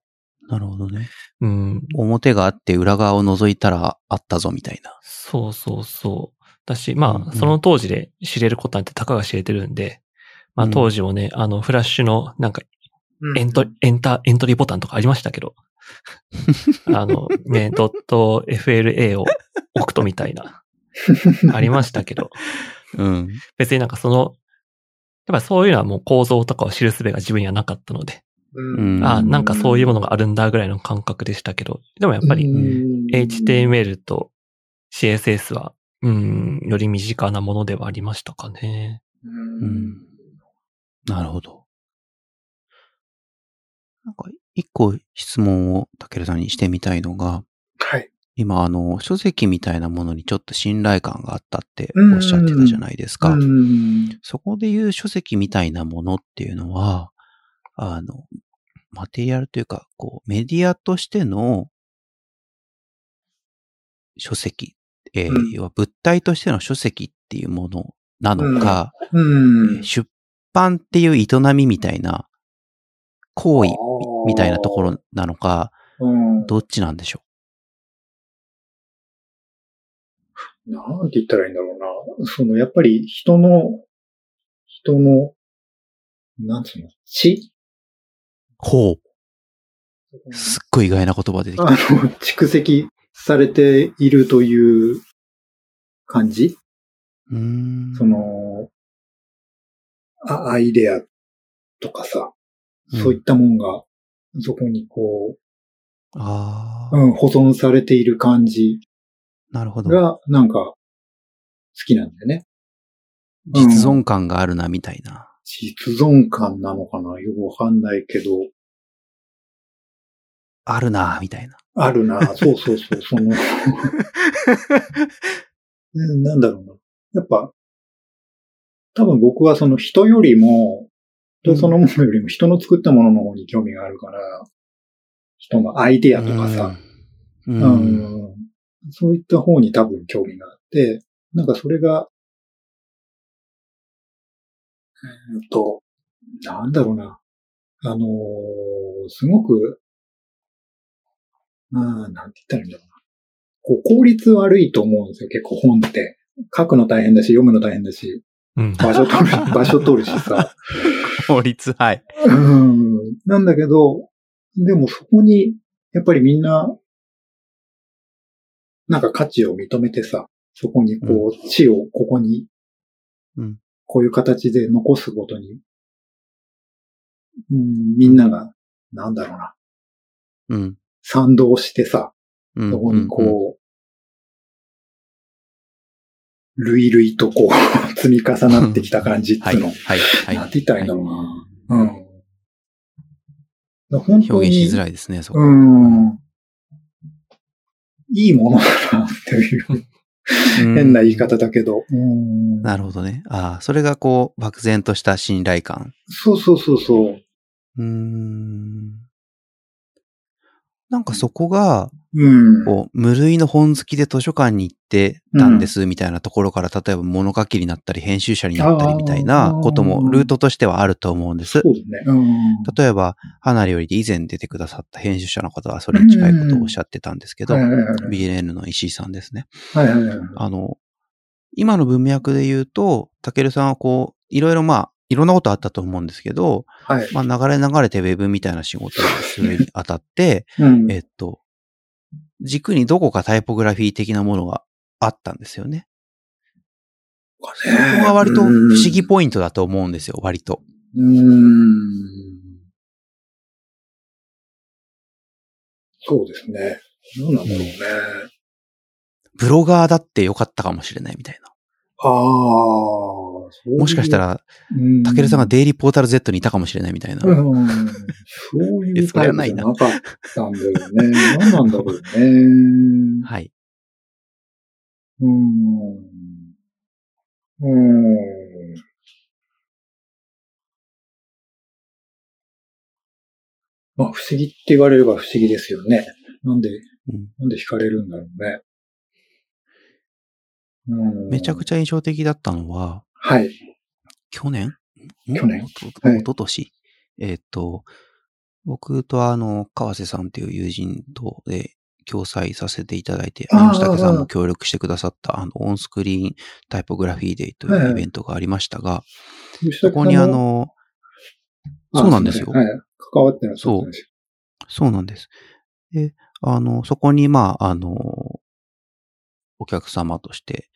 なるほどね。うん。表があって裏側を覗いたらあったぞみたいな。
そうそうそう。だし、まあ、その当時で知れることなんてたかが知れてるんで、まあ当時もね、あの、フラッシュのなんかエント、エンタ、エントリーボタンとかありましたけど。あの、ね、ドット FLA を置くとみたいな、ありましたけど。うん。別になんかその、やっぱそういうのはもう構造とかを知るすべが自分にはなかったので。うん、あなんかそういうものがあるんだぐらいの感覚でしたけど。でもやっぱり HTML と CSS は、うん、より身近なものではありましたかね。うん。
なるほど。なんか、一個質問を竹さんにしてみたいのが、はい。今、あの、書籍みたいなものにちょっと信頼感があったっておっしゃってたじゃないですか。そこでいう書籍みたいなものっていうのは、あの、マテリアルというか、こう、メディアとしての書籍、えー、うん、要は物体としての書籍っていうものなのか、出版っていう営みみたいな行為みたいなところなのか、どっちなんでしょ
う？なんて言ったらいいんだろうな。その、やっぱり人の、人の、なんつうの、知
ほう。すっごい意外な言葉出てきた。あ
の、蓄積されているという感じ？うん。その、あ、アイデアとかさ、そういったもんが、そこにこう、あうん、保存されている感じなるほど。が、なんか、好きなんだよね。
実存感があるな、みたいな、うん。
実存感なのかな？よくわかんないけど。
あるな、みたいな。
あるな、そうそうそう、その なんだろうな。やっぱ、多分僕はその人よりも、人そのものよりも人の作ったものの方に興味があるから、人のアイデアとかさ、うん、うん、そういった方に多分興味があって、なんかそれが、えっと、なんだろうな。あのー、すごく、まあ、なんて言ったらいいんだろうな。こう、効率悪いと思うんですよ、結構本って。書くの大変だし、読むの大変だし。場所取る、場所取るしさ。
法律、はい。
うん。なんだけど、でもそこに、やっぱりみんな、なんか価値を認めてさ、そこにこう、地をここに、うん、こういう形で残すことに、うん、みんなが、なんだろうな。うん。賛同してさ、そこにこ類々とこう、積み重なってきた感じっていうの。はい。はい。なんて言ったらいいんだろうな。うん。
本当表現しづらいですね、そこ。う
ん。いいものだなっていう。変な言い方だけど。
なるほどね。ああ、それがこう、漠然とした信頼感。
そうそうそうそう。うん。
なんかそこが、うん、こう無類の本好きで図書館に行ってたんです、みたいなところから、例えば物書きになったり、編集者になったりみたいなこともルートとしてはあると思うんです。そうですね。うん、例えば、離れよりで以前出てくださった編集者の方はそれに近いことをおっしゃってたんですけど、BNN の石井さんですね。はいはいはい、あの、今の文脈で言うと、たけるさんはこう、いろいろまあ、いろんなことあったと思うんですけど、
はい。
まあ流れ流れてウェブみたいな仕事をするにあたって、
うん、
えっと、軸にどこかタイポグラフィー的なものがあったんですよね。ここが割と不思議ポイントだと思うんですよ、割と。
うん。そうですね。何なんだろうね。
ブロガーだってよかったかもしれないみたいな。
ああ。
もしかしたら、たけるさんがデイリーポータル Z にいたかもしれないみたいな。
うん。そういうタイプじゃなかったんだよね。何なんだろうね。
はい。
うん。うん。まあ、不思議って言われれば不思議ですよね。なんで、うん、なんで惹かれるんだろうね。
めちゃくちゃ印象的だったのは、
はい。
去年？
去年
おととし、えっ、と、僕とあの、川瀬さんっていう友人とで共催させていただいて、吉武さんも協力してくださったあの、オンスクリーンタイポグラフィーデイというイベントがありましたが、そこにあの、そうなんですよ。
はい。関わってらっしゃ
ったんですよ。そうなんです。で、あの、そこに、まあ、あの、お客様として、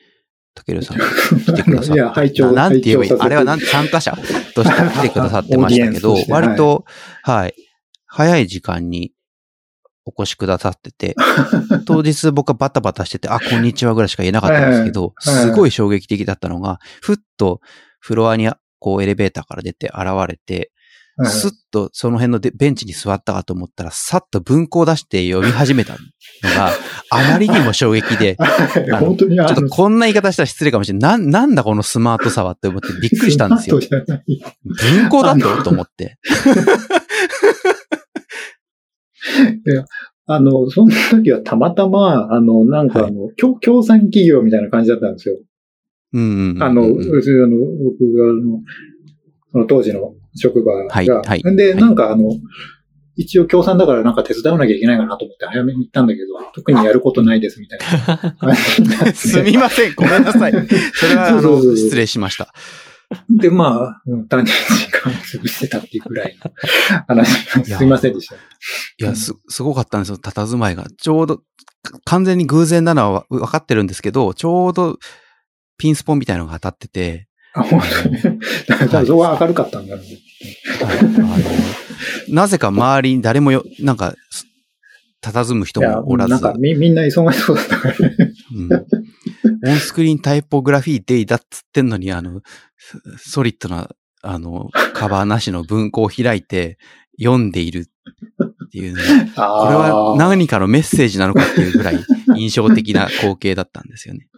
たけるさんが 来てくださって。いや、
拝聴
なんて言えばいい？あれはなん参加者として来てくださってましたけど、割と、はい、早い時間にお越しくださってて、当日僕はバタバタしてて、あ、こんにちはぐらいしか言えなかったんですけど、すごい衝撃的だったのが、ふっとフロアにこうエレベーターから出て現れて、スッとその辺のベンチに座ったかと思ったら、さっと文庫を出して読み始めたのが、あまりにも衝撃で、
本当に
ちょっとこんな言い方したら失礼かもしれない。な、なんだこのスマートさはって思ってびっくりしたんですよ。文庫だとと思って。
いや、あの、その時はたまたま、あの、なんかあの、はい、協賛企業みたいな感じだったんですよ。
うん、うん、
あの、僕が、あの、その当時の職場が。はい。はい。で、なんかあの、一応協賛だからなんか手伝わなきゃいけないかなと思って早めに行ったんだけど、特にやることないですみたいな。
すみません、ごめんなさい。それは、あの、失礼しました。
で、まあ、単に時間を潰してたっていうくらいの話。すみませんでした。い
や、す、すごかったんですよ、佇まいが。ちょうど、完全に偶然なのは分かってるんですけど、ちょうどピンスポンみたいなのが当たってて、
あ、本当に。だからそこは明るかったんだろうね。
なぜか周りに誰もよ、なんか、佇む人もおらず。
なんかみ、みんな忙しそうだったからね。うん。
オンスクリーンタイポグラフィーデイだっつってんのに、あの、ソリッドな、あの、カバーなしの文庫を開いて読んでいるっていうね。これは何かのメッセージなのかっていうぐらい印象的な光景だったんですよね。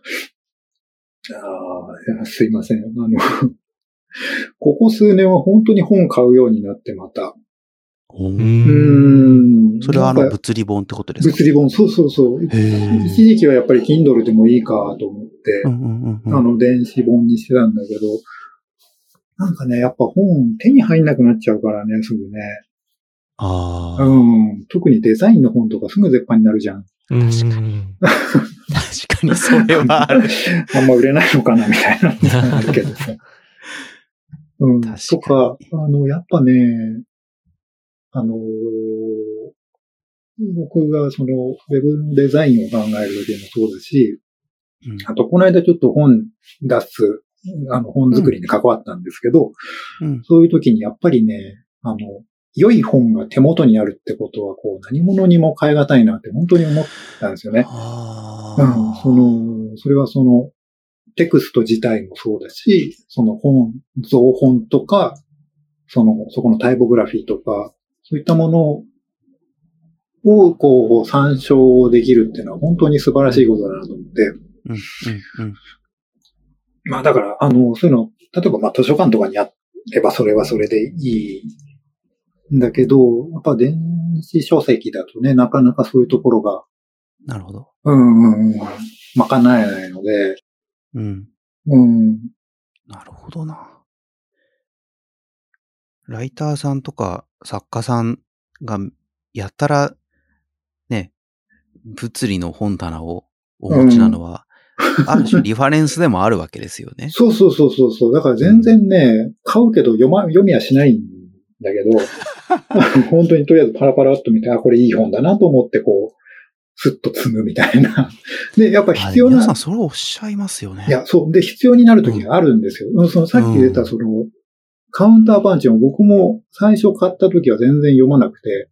ああ、すいません。あの、ここ数年は本当に本買うようになってまた。
うん。それはあの物理本ってことですか？
物理本、そうそうそう。一時期はやっぱり Kindle でもいいかと思って、あの電子本にしてたんだけど、なんかね、やっぱ本手に入んなくなっちゃうからね、すぐね。
ああ。
うん。特にデザインの本とかすぐ絶版になるじゃん。
確かに。確かにそれはある。
あんま売れないのかなみたいなあるけどさ。うん。かとか、あの、やっぱね、あの僕がその、ウェブのデザインを考える時もそうだし、うん、あと、この間ちょっと本出す、あの、本作りに関わったんですけど、うん、そういう時にやっぱりね、あの、良い本が手元にあるってことは、こう、何者にも変え難いなって本当に思ったんですよね。うん、その、それはその、テクスト自体もそうだし、その本、造本とか、その、そこのタイポグラフィーとか、そういったものを、こう、参照できるっていうのは本当に素晴らしいことだなと思って。うんうんうん、まあだから、あの、そういうの、例えばまあ図書館とかにあればそれはそれでいいだけど、やっぱ電子書籍だとね、なかなかそういうところが。
なるほど。
うんうんうん。賄えないので。
うん。
うん。
なるほどな。ライターさんとか作家さんがやったら、ね、物理の本棚をお持ちなのは、ある種リファレンスでもあるわけですよね。
そうそうそうそうそう。だから全然ね、買うけど読ま、読みはしないんだけど、本当にとりあえずパラパラっと見て、あ、これいい本だなと思ってこう、スッと積むみたいな。で、やっぱ必要な。
皆さんそれおっしゃいますよね。
いや、そう。で、必要になる時があるんですよ。うん、そのさっき出たその、うん、カウンターパンチも僕も最初買った時は全然読まなくて、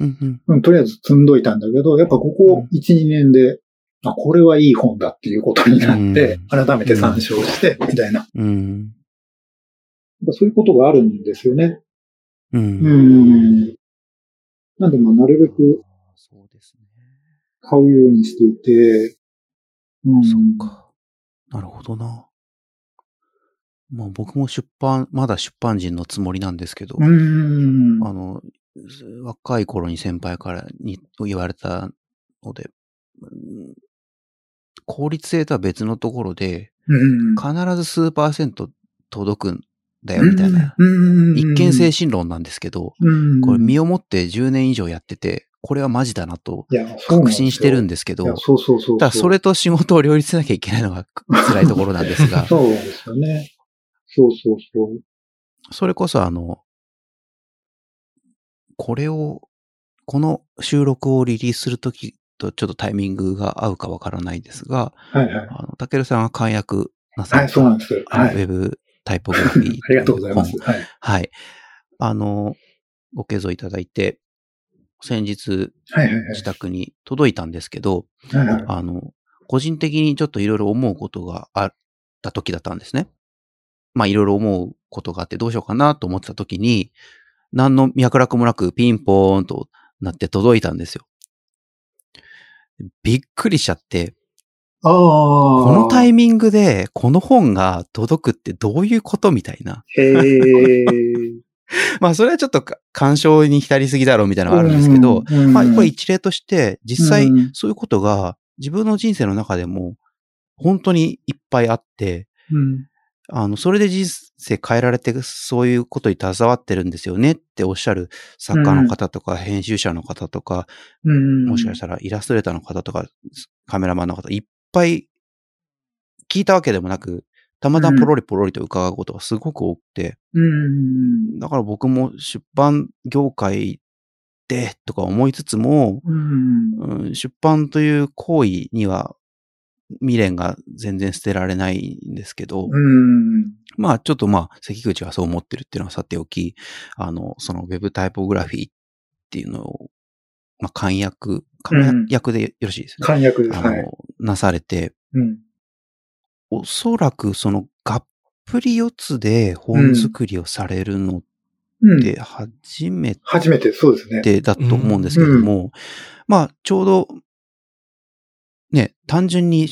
うん
うん、とりあえず積んどいたんだけど、やっぱここ1、2年で、あ、これはいい本だっていうことになって、改めて参照して、みたいな。
うん。
そういうことがあるんですよね。
うん。う
ん。なんで、まあ、なるべく、そうですね。買うようにしていて、
うん。そっか。なるほどな。まあ僕も出版、まだ出版人のつもりなんですけど、
うん。
あの、若い頃に先輩からに言われたので、効率性とは別のところで、必ず数パーセント届くんだよみたいな、一見精神論なんですけど、これ身をもって10年以上やってて、これはマジだなと確信してるんですけど、ただそれと仕事を両立しなきゃいけないのが辛いところなんですが。
そうですよね。そうそうそう。
それこそあの、これを、この収録をリリースするときとちょっとタイミングが合うかわからないですが、
はいはい。あ
の、たけるさんが簡約なさ
った、はい、そうなんです。
はい。ウェブタイポグラフィー。
ありがとうございます。はい。
はい。あの、ご継続いただいて、先日、自宅に届いたんですけど、
はいはい、
あの、個人的にちょっといろいろ思うことがあった時だったんですね。まあいろいろ思うことがあってどうしようかなと思ってた時に、何の脈絡もなくピンポーンとなって届いたんですよ。びっくりしちゃって、
あこ
のタイミングでこの本が届くってどういうことみたいな。
へ
まあそれはちょっと干渉に浸りすぎだろうみたいなのがあるんですけど、うんうん、まあこれ一例として実際そういうことが自分の人生の中でも本当にいっぱいあって、
うん、
あの、それで人生変えられて、そういうことに携わってるんですよねっておっしゃる作家の方とか、編集者の方とか、
うん、
もしかしたらイラストレーターの方とか、カメラマンの方、いっぱい聞いたわけでもなく、たまたまポロリポロリと伺うことがすごく多くて、
うん、
だから僕も出版業界でとか思いつつも、
うん、
出版という行為には未練が全然捨てられないんですけど、まあちょっとまあ関口がそう思ってるっていうのはさておき、あの、そのウェブタイポグラフィーっていうのを、まあ簡約、簡約でよろしいですね。
簡約です。あの、はい、
なされて、
うん、
おそらくそのがっぷり四つで本作りをされるのって初めて、
初めて、そうですね。
だと思うんですけども、まあちょうどね、単純に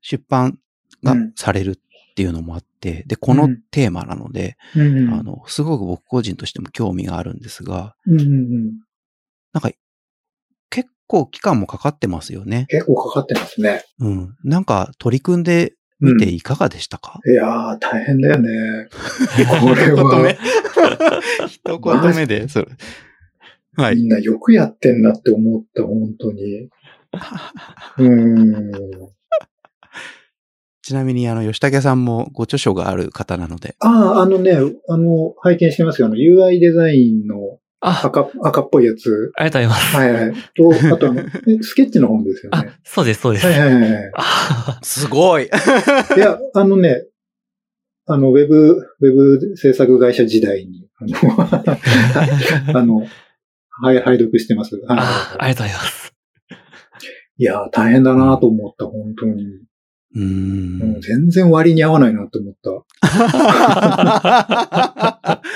出版がされるっていうのもあって、で、このテーマなので、
あ
の、すごく僕個人としても興味があるんですが、
な
んか、結構期間もかかってますよね。
結構かかってますね。
うん。なんか取り組んでみていかがでしたか、
うん、いやー、大変だよね。これは。
一言目で、それ。
はい。みんなよくやってんなって思った、本当に。うん。
ちなみに、あの、吉武さんもご著書がある方なので。
ああ、あのね、あの、拝見してますよ。あの、UI デザインの赤赤っぽいやつ。
ありがとうございます。
はいはい。と、あとあの、スケッチの本ですよね。
あ、そうです、そうです。
はいはいはい。
すごい。い
や、あのね、あの、ウェブ、ウェブ制作会社時代に、あの、あのはい、拝読してます。
あありがとうございます。
いや、大変だなと思った、本当に。
うん、
全然割に合わないなと思った。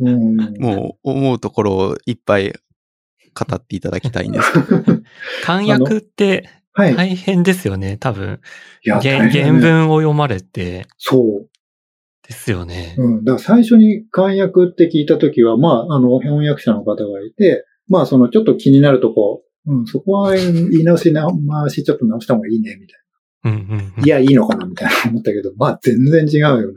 うん、
もう思うところをいっぱい語っていただきたいんです
漢訳って大変ですよね、はい、多分。
いや
原、原文を読まれて。
そう。
ですよね。
うん。だから最初に漢訳って聞いたときは、まあ、あの、翻訳者の方がいて、まあ、そのちょっと気になるとこ、うん、そこは言い直しな、回しちょっと直した方がいいね、みたい
な。うんうんうん、
いや、いいのかな、みたいな思ったけど、まあ全然違うよね。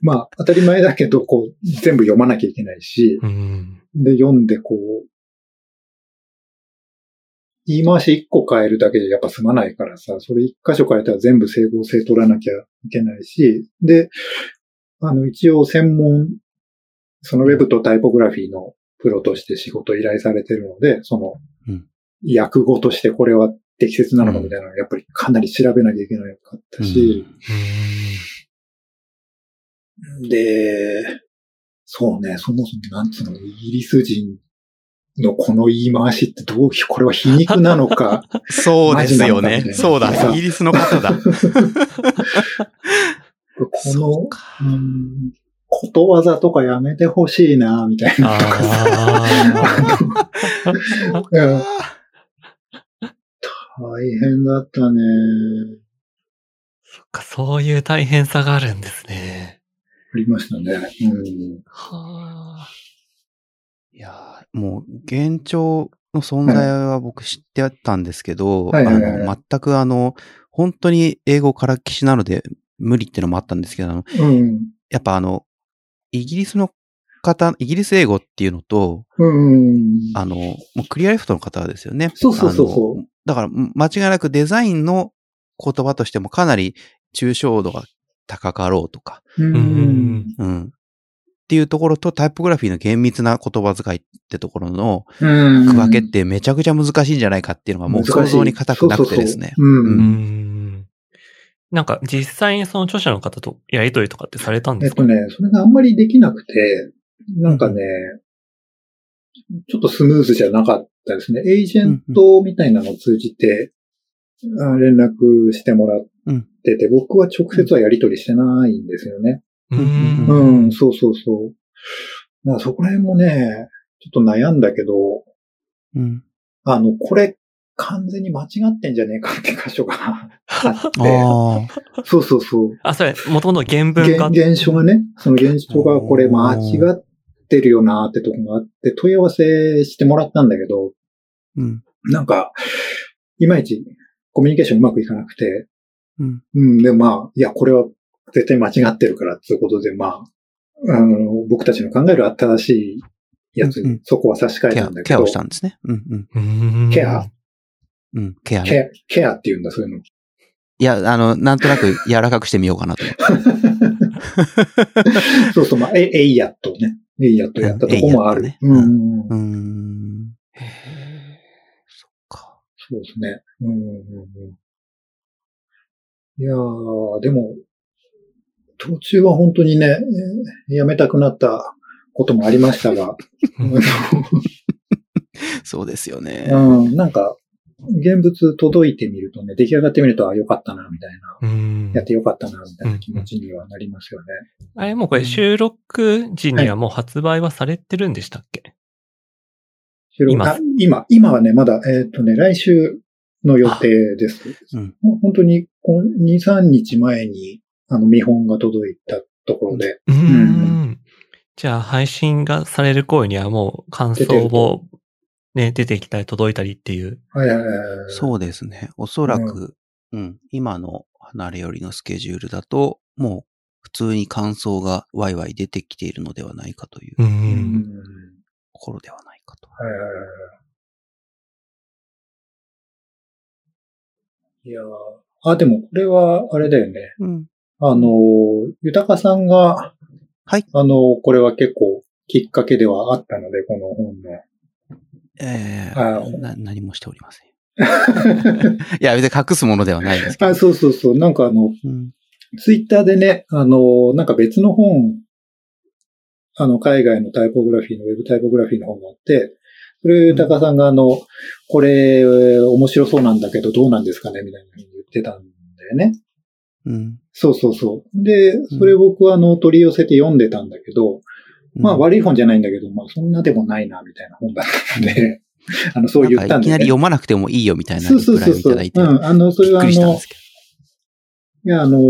まあ当たり前だけど、こう、全部読まなきゃいけないし、
うん、
で、読んでこう、言い回し1個変えるだけでやっぱ済まないからさ、それ1箇所変えたら全部整合性取らなきゃいけないし、で、あの、一応専門、そのウェブとタイポグラフィーのプロとして仕事依頼されてるので、その、訳語としてこれは適切なのかみたいなのやっぱりかなり調べなきゃいけなかったし、で、そうね、そもそもなんつうの、イギリス人のこの言い回しってどう、これは皮肉なのか。
そうですよね。そうだ、イギリスの方だ。こ
の、うん、ことわざとかやめてほしいな、みたいな。大変だったね。
そっか、そういう大変さがあるんですね。
ありましたね。うん、は
あ。いやもう、現状の存在は僕知ってたんですけど、あの、全くあの、本当に英語から騎士なので無理っていうのもあったんですけど、あの、うん、やっぱあの、イギリスの方、イギリス英語っていうのと、うん、あの、もうクリアレフトの方ですよね。
そうそうそう
だから、間違いなくデザインの言葉としてもかなり抽象度が高かろうとか、うん、うん、っていうところとタイプグラフィーの厳密な言葉遣いってところの区分けってめちゃくちゃ難しいんじゃないかっていうのがもう想像に固くなくてですね。
なんか実際にその著者の方とやりとりとかってされたんですか？
えっとね、それがあんまりできなくて、なんかね、ちょっとスムーズじゃなかったですね。エージェントみたいなのを通じて、連絡してもらってて、僕は直接はやり取りしてないんですよね。うん、うん、そうそうそう。だそこら辺もね、ちょっと悩んだけど、うん、あの、これ完全に間違ってんじゃねえかって箇所が あって。そうそうそう。
あ、それ、もともと原文が
原書がね、その原書がこれ間違ってるよなってとこがあって、問い合わせしてもらったんだけど、うん、なんか、いまいちコミュニケーションうまくいかなくて、うん、うん、で、まあ、いや、これは絶対間違ってるからっていうことで、まあ、あの、僕たちの考える新しいやつにそこは差し替えたんだけど。ケ
アをしたんですね。うんう
ん。ケア
うん、ケア、
ね、ケア、ケアって言うんだ、そういうの。
いや、あの、なんとなく柔らかくしてみようかなと
そうそう、まあ、え、エイヤットね。エイヤットやったとこもある。ね、うん。うん。へそっか。そうですね。うんうんうん。いやー、でも、途中は本当にね、やめたくなったこともありましたが。
そうですよね。
うん、なんか、現物届いてみるとね、出来上がってみると、あ、よかったな、みたいな。やってよかったな、みたいな気持ちにはなりますよね。
あれ、もうこれ収録時にはもう発売はされてるんでしたっけ、
収録？今今、今はね、まだ、えっ、ー、とね、来週の予定です。うん、本当に、2、3日前に、あの、見本が届いたところで。うん。う
んじゃあ、配信がされる頃にはもう感想をね、出てきたり届いたりっていう。はいはいはい。
そうですね。おそらく、うん、うん、今の離れよりのスケジュールだと、もう普通に感想がワイワイ出てきているのではないかという、うん、ところではないかと。はいはいはい。
いやあ、でもこれはあれだよね。うん、あの、豊さんが、はい。あの、これは結構きっかけではあったので、この本の。
ええー、な、何もしておりません。いや、別に隠すものではないですけど。
あ、そうそうそう。なんかあの、うん、ツイッターでね、あの、なんか別の本、あの、海外のタイポグラフィーのウェブタイポグラフィーの本があって、それ、高さんがあの、これ、面白そうなんだけど、どうなんですかねみたいなふうに言ってたんだよね。うん。そうそうそう。で、それ僕はあの、取り寄せて読んでたんだけど、まあ悪い本じゃないんだけど、まあそんなでもないな、みたいな本だったので、あの、そう言ったんで、ね、い
きなり読まなくてもいいよみたいなそうそうそうそう。うん、
あの、それはあの、いや、あのー、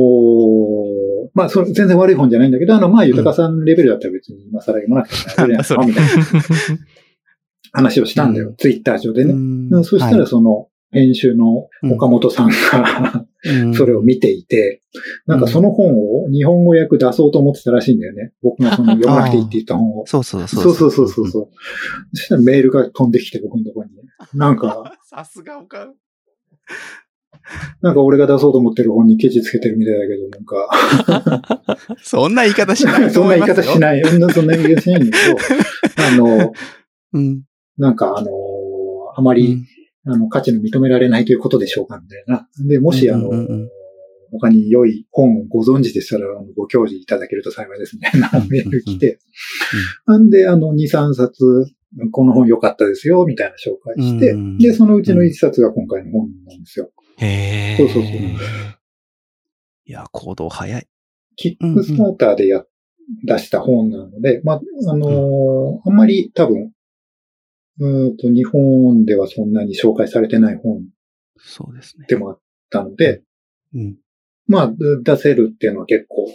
まあ、それ全然悪い本じゃないんだけど、あの、まあ、豊さんレベルだったら別に今更読まなくても大丈夫 みたいな話をしたんだよ、うん、ツイッター上でね。うん、そしたらその、編集の岡本さんが、それを見ていて、なんかその本を日本語訳出そうと思ってたらしいんだよね。僕がその読まなくていいって言った本を。
そうそう
そう。そうそうそうそう。そしたらメールが飛んできて僕のところに。なんか、
さすがおかん。
なんか俺が出そうと思ってる本にケチつけてるみたいだけど、なんか。
そんな言い方しない
そんな言い方しない。そんな言い方しないんだけど、あの、
うん、
なんかあの、あまり、うん、あの、価値の認められないということでしょうか、みたいな。で、もし、あの、うんうんうん他に良い本をご存知でしたら、ご教示いただけると幸いですね。メール来て。なんで、あの、2、3冊、この本良かったですよ、みたいな紹介して、で、そのうちの1冊が今回の本なんですよ。
へ
そうそうそう。
いや、行動早い。
キックスターターでや、出した本なので、まあ、あのー、あんまり多分、うんと、日本ではそんなに紹介されてない本
そうですね。
でもあったので、
うん、
まあ、出せるっていうのは結構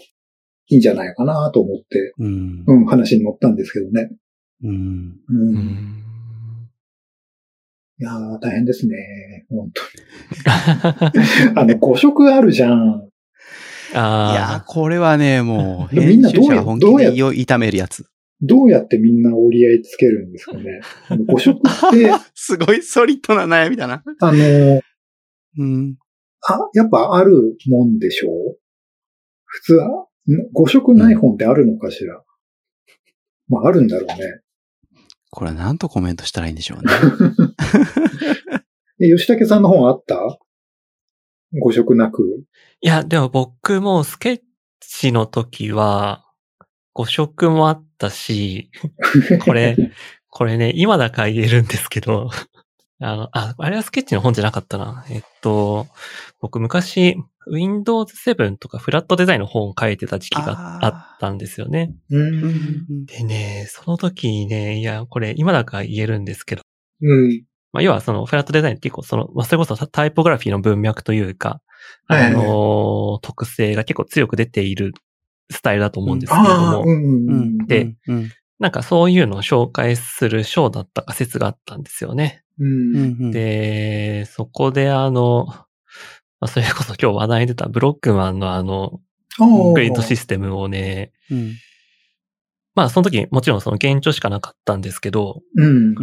いいんじゃないかなと思って、
うん、
うん、話に乗ったんですけどね。
うん。
うん。いやー、大変ですね。本当に。あの、5色あるじゃん。
あ
いや、これはね、もう、編集者が本気で胃を痛めるやつ。
どうやってみんな折り合いつけるんですかね？5色って。
すごいソリッドな悩みだな。
あの、
うん。
あ、やっぱあるもんでしょう？普通は、5色ない本ってあるのかしら、うん、まあ、あるんだろうね。
これは何とコメントしたらいいんでしょうね。
え、吉武さんの本あった？5色なく。
いや、でも僕もスケッチの時は、5色もあったし、これ、これね、今だから言えるんですけど、あの、あ、あれはスケッチの本じゃなかったな。えっと、僕昔、Windows 7とかフラットデザインの本を書いてた時期があったんですよね。でね、その時にね、いや、これ今だから言えるんですけど。
うん。
まあ、要はそのフラットデザインって結構その、まあ、それこそタイポグラフィーの文脈というか、あの特性が結構強く出ているスタイルだと思うんですけれども。で、なんかそういうのを紹介する章だったか説があったんですよね。
うん、
で、そこであの、まあ、それこそ今日話題に出たブロックマンのあの、グリッドシステムをね、
うん、
まあその時もちろんその現状しかなかったんですけど、
うん、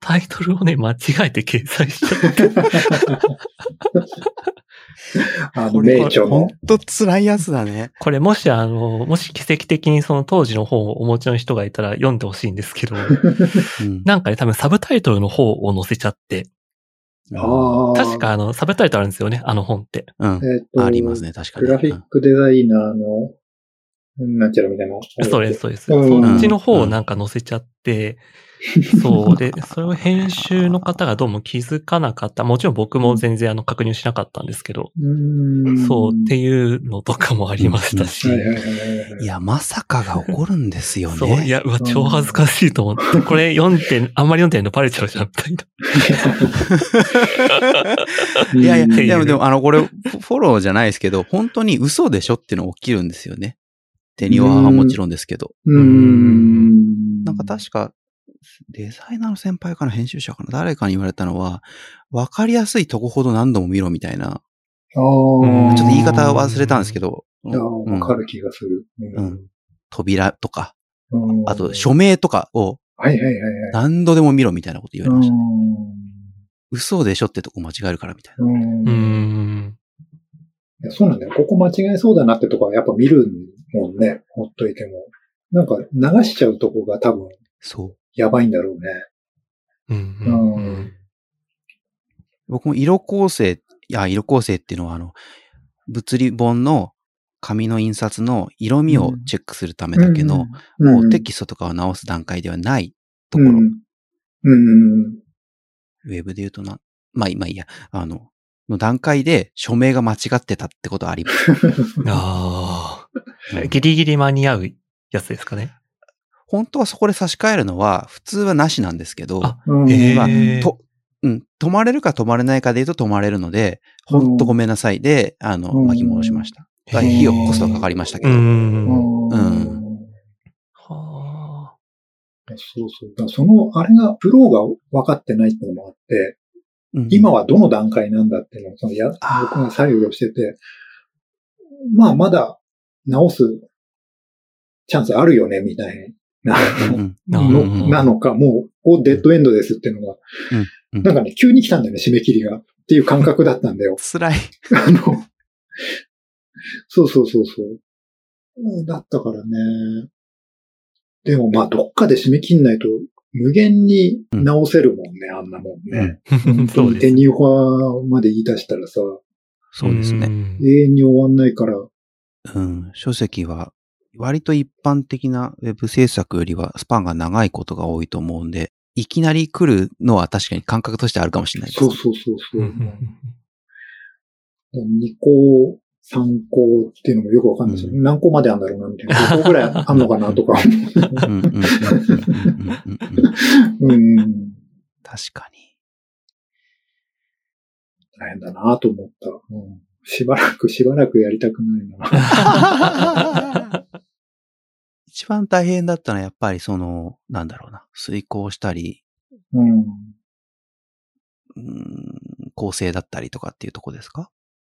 タイトルをね、間違えて掲載しちゃって。
あの、名著の。
ほんと辛いやつだね。
これもしあの、もし奇跡的にその当時の本をお持ちの人がいたら読んでほしいんですけど、なんかね、多分サブタイトルの方を載せちゃって、確かあの、サブタイトルあるんですよね、あの本って。
うん。えっ、と、ありますね、確かに。
グラフィックデザイナーの、なんちゃらみたいな。
そうです、そうです。そっちの方をなんか載せちゃって、そう。で、それを編集の方がどうも気づかなかった。もちろん僕も全然あの確認しなかったんですけど。そうっていうのとかもありましたし。
いや、まさかが起こるんですよね。
そう。いや、うわ、超恥ずかしいと思って。これ読んで、あんまり読んでるのバレちゃうじゃん、みたい
な。いやいや、でも、でも、あの、これ、フォローじゃないですけど、本当に嘘でしょっていうの起きるんですよね。手にはもちろんですけど。
うん。
なんか確か、デザイナーの先輩かな、編集者かな、誰かに言われたのは、わかりやすいとこほど何度も見ろみたいな。
ちょ
っと言い方忘れたんですけど。
わかる気がする。
うん。扉とか、あと署名とかを、
はいはいはい。
何度でも見ろみたいなこと言われました、ね。嘘でしょってとこ間違えるからみたいな。
うん。
そうなんだよ。ここ間違えそうだなってとこはやっぱ見るもんね。ほっといても。なんか流しちゃうとこが多分。
そう。
やばいんだろうね。
うん、うん、
僕も色構成、いや、色構成っていうのは、あの、物理本の紙の印刷の色味をチェックするためだけの、うん、もうテキストとかを直す段階ではないところ。うん。
うん、
ウェブで言うとな、まあ、まあいいや、あの、の段階で署名が間違ってたってことはあります。
ああ。ギリギリ間に合うやつですかね。
本当はそこで差し替えるのは普通はなしなんですけど、
あえ
まあ、と、うん、止まれるか止まれないかで言うと止まれるので、ほんとごめんなさいで、あの、巻き戻しました。費用、コストかかりましたけど。う
ん。うん。
はあ。そうそう。その、あれが、プロが分かってないってのもあって、うん、今はどの段階なんだっていうのを、そのや、僕が左右をしてて、まあ、まだ直すチャンスあるよね、みたいなのなのか、もう、デッドエンドですっていうのが、なんかね、急に来たんだよね、締め切りが。っていう感覚だったんだよ。
辛い。
あの、そうそうそうそう。だったからね。でもまあ、どっかで締め切んないと、無限に直せるもんね、うん、あんなもんね。そうです。手にフまで言い出したらさ。
そうですね。
永遠に終わんないから。
うん。書籍は、割と一般的なウェブ制作よりはスパンが長いことが多いと思うんで、いきなり来るのは確かに感覚としてあるかもしれないです。
そうそうそうそう。2個、3個っていうのもよくわかんないですよ、うん、何個まであんだろうな、みたいな。5個ぐらいあんのかな、とか。
確かに。
大変だなと思った、うん。しばらく、しばらくやりたくないな。
一番大変だったのはやっぱりその、なんだろうな、遂行したり、
うん。
うん、構成だったりとかっていうとこですか？